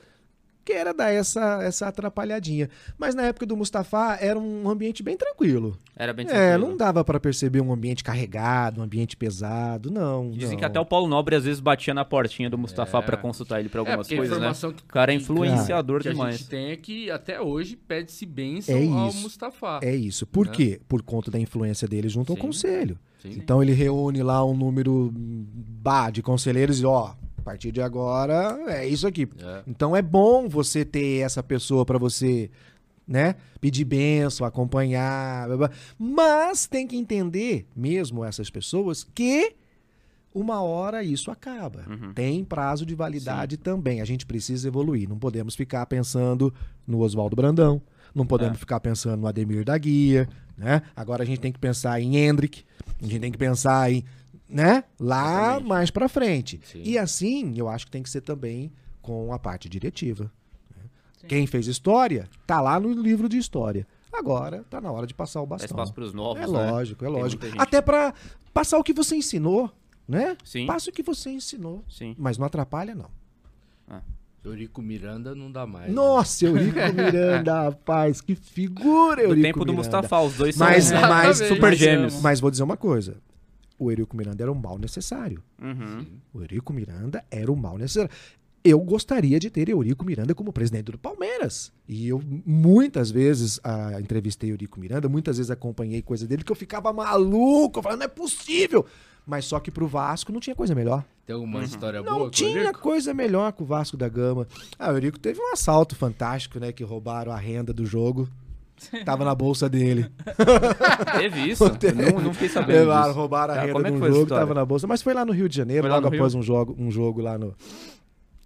queira dar essa, essa atrapalhadinha. Mas na época do Mustafa era um ambiente bem tranquilo. Era bem É, tranquilo. não dava pra perceber um ambiente carregado, um ambiente pesado, não. Dizem não. que até o Paulo Nobre às vezes batia na portinha do Mustafa É. pra consultar ele pra É, algumas a coisas, né? informação que, O cara é que- influenciador que a demais. gente tem é que até hoje pede-se bênção É ao. Mustafa. É isso. Por Né? quê? Por conta da influência dele junto ao Sim. conselho. Sim. Então ele reúne lá um número bah, de conselheiros e ó, a partir de agora é isso aqui. É. Então é bom você ter essa pessoa pra você, né, pedir benção, acompanhar, blá, blá. mas tem que entender mesmo essas pessoas que uma hora isso acaba. Uhum. Tem prazo de validade também. A gente precisa evoluir. Não podemos ficar pensando no Oswaldo Brandão. Não podemos É. ficar pensando no Ademir da Guia, né? Agora a gente tem que pensar em Hendrick. A gente tem que pensar em, né? Lá Exatamente. mais pra frente. Sim. E assim, eu acho que tem que ser também com a parte diretiva. né? Sim. Quem fez história, tá lá no livro de história. Agora tá na hora de passar o bastão. espaço pros novos, É né? lógico, é lógico. Até pra passar o que você ensinou, né? Sim. Passa o que você ensinou. Sim. Mas não atrapalha, não. Eurico Miranda não dá mais. né? Nossa, Eurico Miranda, rapaz, que figura, Do Eurico tempo do Miranda. Mustafa, os dois são Mas, é, mas, super mas- gêmeos. Mas vou dizer uma coisa. O Eurico Miranda era um mal necessário. Uhum. O Eurico Miranda era um mal necessário. Eu gostaria de ter Eurico Miranda como presidente do Palmeiras. E eu muitas vezes ah, entrevistei Eurico Miranda, muitas vezes acompanhei coisa dele que eu ficava maluco, eu falava, não é possível. Mas só que pro Vasco não tinha coisa melhor. Tem alguma história boa Não com o tinha coisa melhor com o Vasco da Gama. Ah, o Eurico teve um assalto fantástico, né? Que roubaram a renda do jogo. Tava na bolsa dele. Teve isso? Não, não fiquei sabendo Levaram, roubaram a renda como é foi essa jogo, tava na bolsa. Mas foi lá no Rio de Janeiro, Foi logo Rio? após um jogo, um jogo lá no,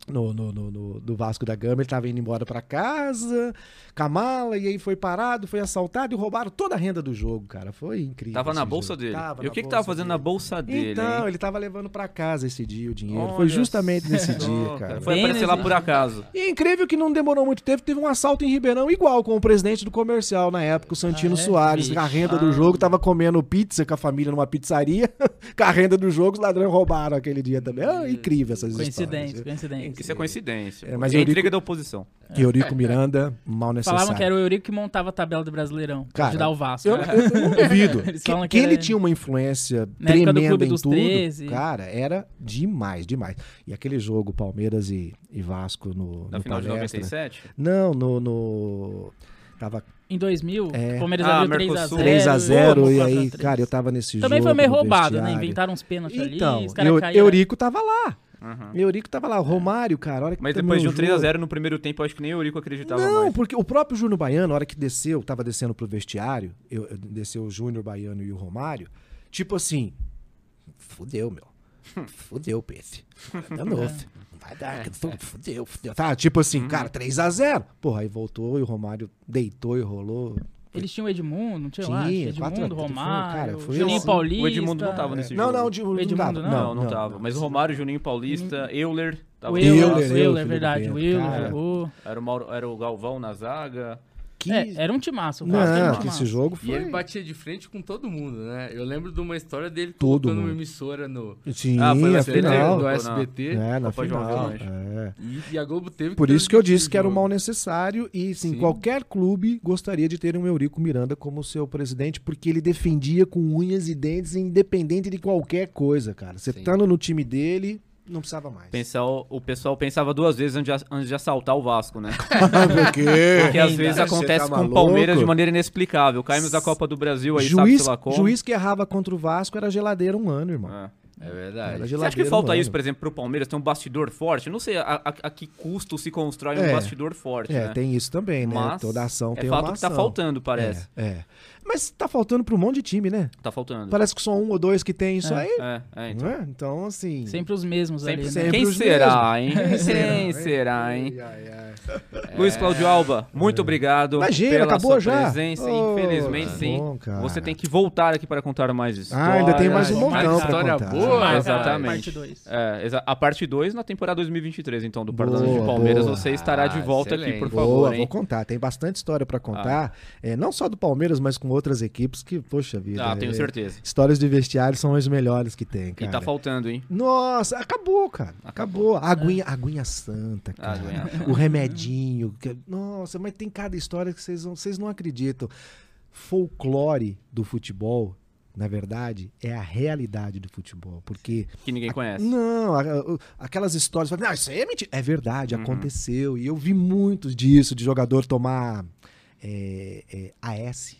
no, no, no- no- do Vasco da Gama. Ele tava indo embora pra casa, com a mala, e aí foi parado, foi assaltado e roubaram toda a renda do jogo, cara. Foi incrível. Tava na bolsa jogo. dele. Tava e na o que que tava fazendo na dele. bolsa dele, Então, hein? ele tava levando pra casa esse dia o dinheiro. Olha foi justamente nesse dia, cara. Foi Bem aparecer lá por acaso. E é incrível que não demorou muito tempo, teve um assalto em Ribeirão igual com o presidente do comercial na época, o Santino Ah, é? Soares. A renda Ah. do jogo, tava comendo pizza com a família numa pizzaria. com a renda do jogo, os ladrões roubaram aquele dia também. É incrível essas Coincidência, histórias. coincidência. Isso é coincidência. É, mas é a Eurico- intriga da oposição. E Eurico Miranda, mal necessário. Falavam que era o Eurico que montava a tabela do Brasileirão Cara, ajudar o Vasco. Eu, né? eu não duvido. Que que que ele era- tinha uma influência Na época do tremenda Clube em tudo. 13. Cara, era demais, demais. E aquele jogo, Palmeiras e, e Vasco no, Na no final de Palestra. 97? Não, no, no... Tava Em 2000, É. o Palmeiras Ah, abriu Mercosul. 3x0. 3x0 e aí, cara, eu tava nesse jogo. Também foi meio roubado, né? Inventaram uns pênaltis Então, ali, os caras Eu, caíram. Eurico tava lá. Uhum. Eurico tava lá. O Romário, cara, a hora que Mas depois de um o jogo- 3x0 no primeiro tempo, eu acho que nem o Eurico acreditava Não, mais. porque o próprio Júnior Baiano, a hora que desceu, tava descendo pro vestiário, eu, eu- desceu o Júnior Baiano e o Romário, tipo assim, fudeu, meu. Fudeu, Pedro. Danou. Não vai dar, fudeu, fudeu. Tá, tipo assim, cara, 3x0. Porra, aí voltou e o Romário deitou e rolou. Eles tinham o Edmundo, não tinha, Tinha, acho? Edmundo, quatro- foi- Romário, cara, foi Juninho assim. Paulista. O Edmundo não tava nesse Não, jogo. não, o Edmundo Edmundo não, não? Não, não, tava. Mas o Romário, Juninho Paulista, Euler. Tava O lá. Euler, Euler, Euler, Euler, do verdade. O Euler jogou. Era o, Mauro- era o Galvão na zaga. Que... É, era um timaço. o Vasco era um Não, que timaço. esse jogo E foi... ele batia de frente com todo mundo, né? Eu lembro de uma história dele Todo colocando uma mundo. emissora no Sim, Ah, foi no a SBT, final. do na- SBT. É, na Copa final. É. E, e a Globo teve Por isso que eu disse que era um o mal necessário e sim, Sim. qualquer clube gostaria de ter um Eurico Miranda como seu presidente, porque ele defendia com unhas e dentes, independente de qualquer coisa, cara. Você estando no time dele, não precisava mais. Pensar, o pessoal pensava duas vezes antes de, antes de assaltar o Vasco, né? Por quê? Porque às vezes Você acontece tá com o Palmeiras de maneira inexplicável. Caímos da Copa do Brasil aí, juiz, sabe-se lá como. juiz que errava contra o Vasco era geladeira um ano, irmão. É. É verdade. Você acha que falta um isso, por exemplo, pro Palmeiras ter um bastidor forte? Eu não sei a, a- a que custo se constrói um É. bastidor forte, É, né? tem isso também, né? Mas Toda ação é tem fato uma que tá ação. faltando, parece. É, é. Mas tá faltando pra um monte de time, né? Tá faltando. Parece que só um ou dois que tem isso É. aí. É, é, então. Não é? Então, assim. Sempre os mesmos Sempre, ali, né? sempre Quem os será, hein? mesmos. Quem será, hein? Ai, ai, ai. Luiz Cláudio Alba, muito obrigado Imagina, pela acabou sua já? presença. Oh, Infelizmente, tá sim. bom, cara. Você tem que voltar aqui para contar mais histórias. Ah, ainda tem mais um montão mais história contar. boa. Exatamente. a Parte 2. É, exa- a parte 2 na temporada 2023, então, do Parlando Boa, de Palmeiras. boa. Você estará de Ah, volta aqui, excelente. por Boa, favor, vou hein? contar. Tem bastante história pra contar. É, não só do Palmeiras, mas com outras equipes que, poxa vida. Ah, tenho é, certeza. Histórias de vestiário são as melhores que tem, E cara. tá faltando, hein? Nossa, acabou, cara. Acabou. A aguinha, a aguinha santa, cara. Aguinha O remedinho. que- Nossa, mas tem cada história que vocês não, vocês não acreditam. Folclore do futebol, na verdade, é a realidade do futebol. Porque Que ninguém conhece. não, a- a- aquelas histórias, não, isso aí é mentira. É verdade, Uhum. aconteceu. E eu vi muito disso, de jogador tomar é, é, AS.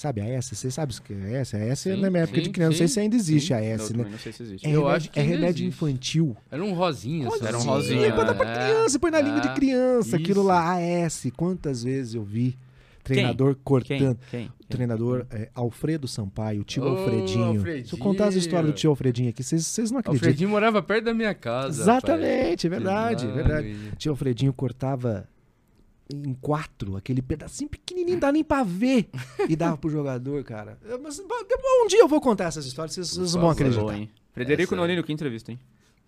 Sabe AS? Você sabe o que é AS? AS é Sim, na minha época de sim, criança. Não sei sim, se ainda existe sim. AS, Eu né? não sei se existe. É Eu remédio, acho que é remédio existe. infantil. Era um rosinha. só. Era um Sim, rosinha, Pra dar pra É. criança, põe na língua de Ah, criança. Aquilo isso. lá, AS. Quantas vezes eu vi treinador Quem? cortando. Quem? O treinador é, Alfredo Sampaio, o tio Ô, Alfredinho. Se eu contar as Alfredinho. histórias do tio Alfredinho aqui, vocês não O acreditam. Fredinho morava perto da minha casa. Exatamente, é rapaz. verdade, é verdade. e- Tio Alfredinho cortava em quatro, aquele pedacinho pequenininho, não dá nem pra ver, e dava pro jogador, cara. Mas bom, um dia eu vou contar essas histórias, vocês, vocês vão acreditar. Hein? Frederico Essa aí. Nolino, que entrevista, hein?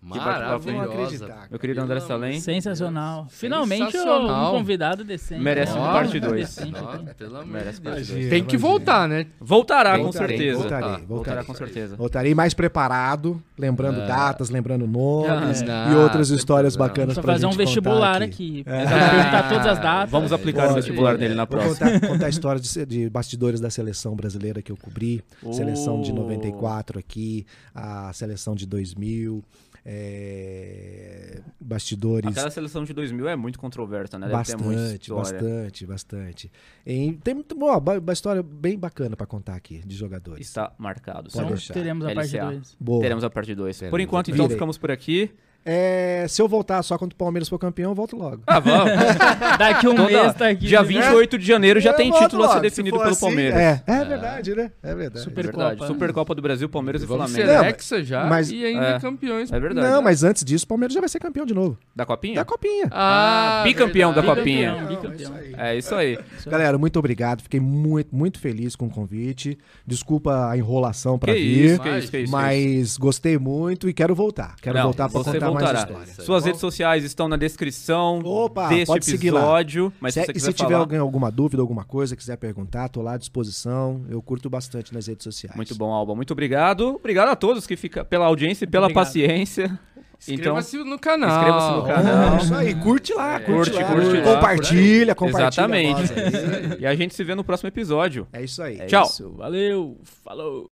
Maravilhosa. Acreditar. Meu querido André Salem. Sensacional. Finalmente Sensacional. um convidado decente. Merece uma parte Decente dois. aqui. Nossa, pelo amor Merece de Deus. parte Imagina. Tem que voltar, né? Voltará, com certeza. voltarei, Voltará voltarei. com certeza. Voltarei mais preparado, lembrando Ah. datas, lembrando nomes Ah, e outras histórias problema. bacanas pra fazer um vestibular aqui. aqui. Perguntar todas as datas. Vamos aplicar o Pode, vestibular pode. dele na Vou próxima. contar, contar a história de, de bastidores da seleção brasileira que eu cobri. Seleção de Oh. 94 aqui, a seleção de 2000, é, bastidores. Aquela seleção de 2000 é muito controversa, né? Deve Bastante, história. bastante, bastante. E tem muito ba- uma história bem bacana pra contar aqui de jogadores. Está marcado. Pode. Então deixar. teremos a parte LCA. 2. Boa. Teremos a parte 2. Por enquanto, então, parte- ficamos por aqui. É, se eu voltar só quando o Palmeiras for campeão, eu volto logo. Ah, vamos. Daqui um Toda- mês tá aqui. Dia 28 de janeiro já Eu tem título a ser logo, se definido for pelo assim, Palmeiras. É, é verdade, né? É verdade. Super- É verdade. Supercopa. Supercopa do Brasil, Palmeiras e ser Flamengo. Não, Hexa já mas- e ainda É. campeões. É verdade. Não, mas antes disso, o Palmeiras já vai ser campeão de novo. Da Copinha? Da Copinha. Ah, bicampeão da verdade. Copinha. Bicampeão, bicampeão. É isso aí. Galera, muito obrigado. Fiquei muito, muito feliz com o convite. Desculpa a enrolação pra Que vir. isso, que isso, que isso. Mas gostei muito e quero voltar. Quero voltar pra contar voltará. Suas redes sociais estão na descrição Opa, deste pode seguir lá. episódio. Mas se, se você e quiser se tiver falar, alguma dúvida, alguma coisa, quiser perguntar, tô lá à disposição. Eu curto bastante nas redes sociais. Muito bom, Alba. Muito obrigado. Obrigado a todos que ficam pela audiência e pela obrigado. paciência. Então, Inscreva-se no canal. inscreva-se no canal. É isso aí, curte lá, curte, Curte, lá. curte lá. compartilha, compartilha. Exatamente. e a gente se vê no próximo episódio. É isso aí. É Tchau. isso. Valeu. Falou.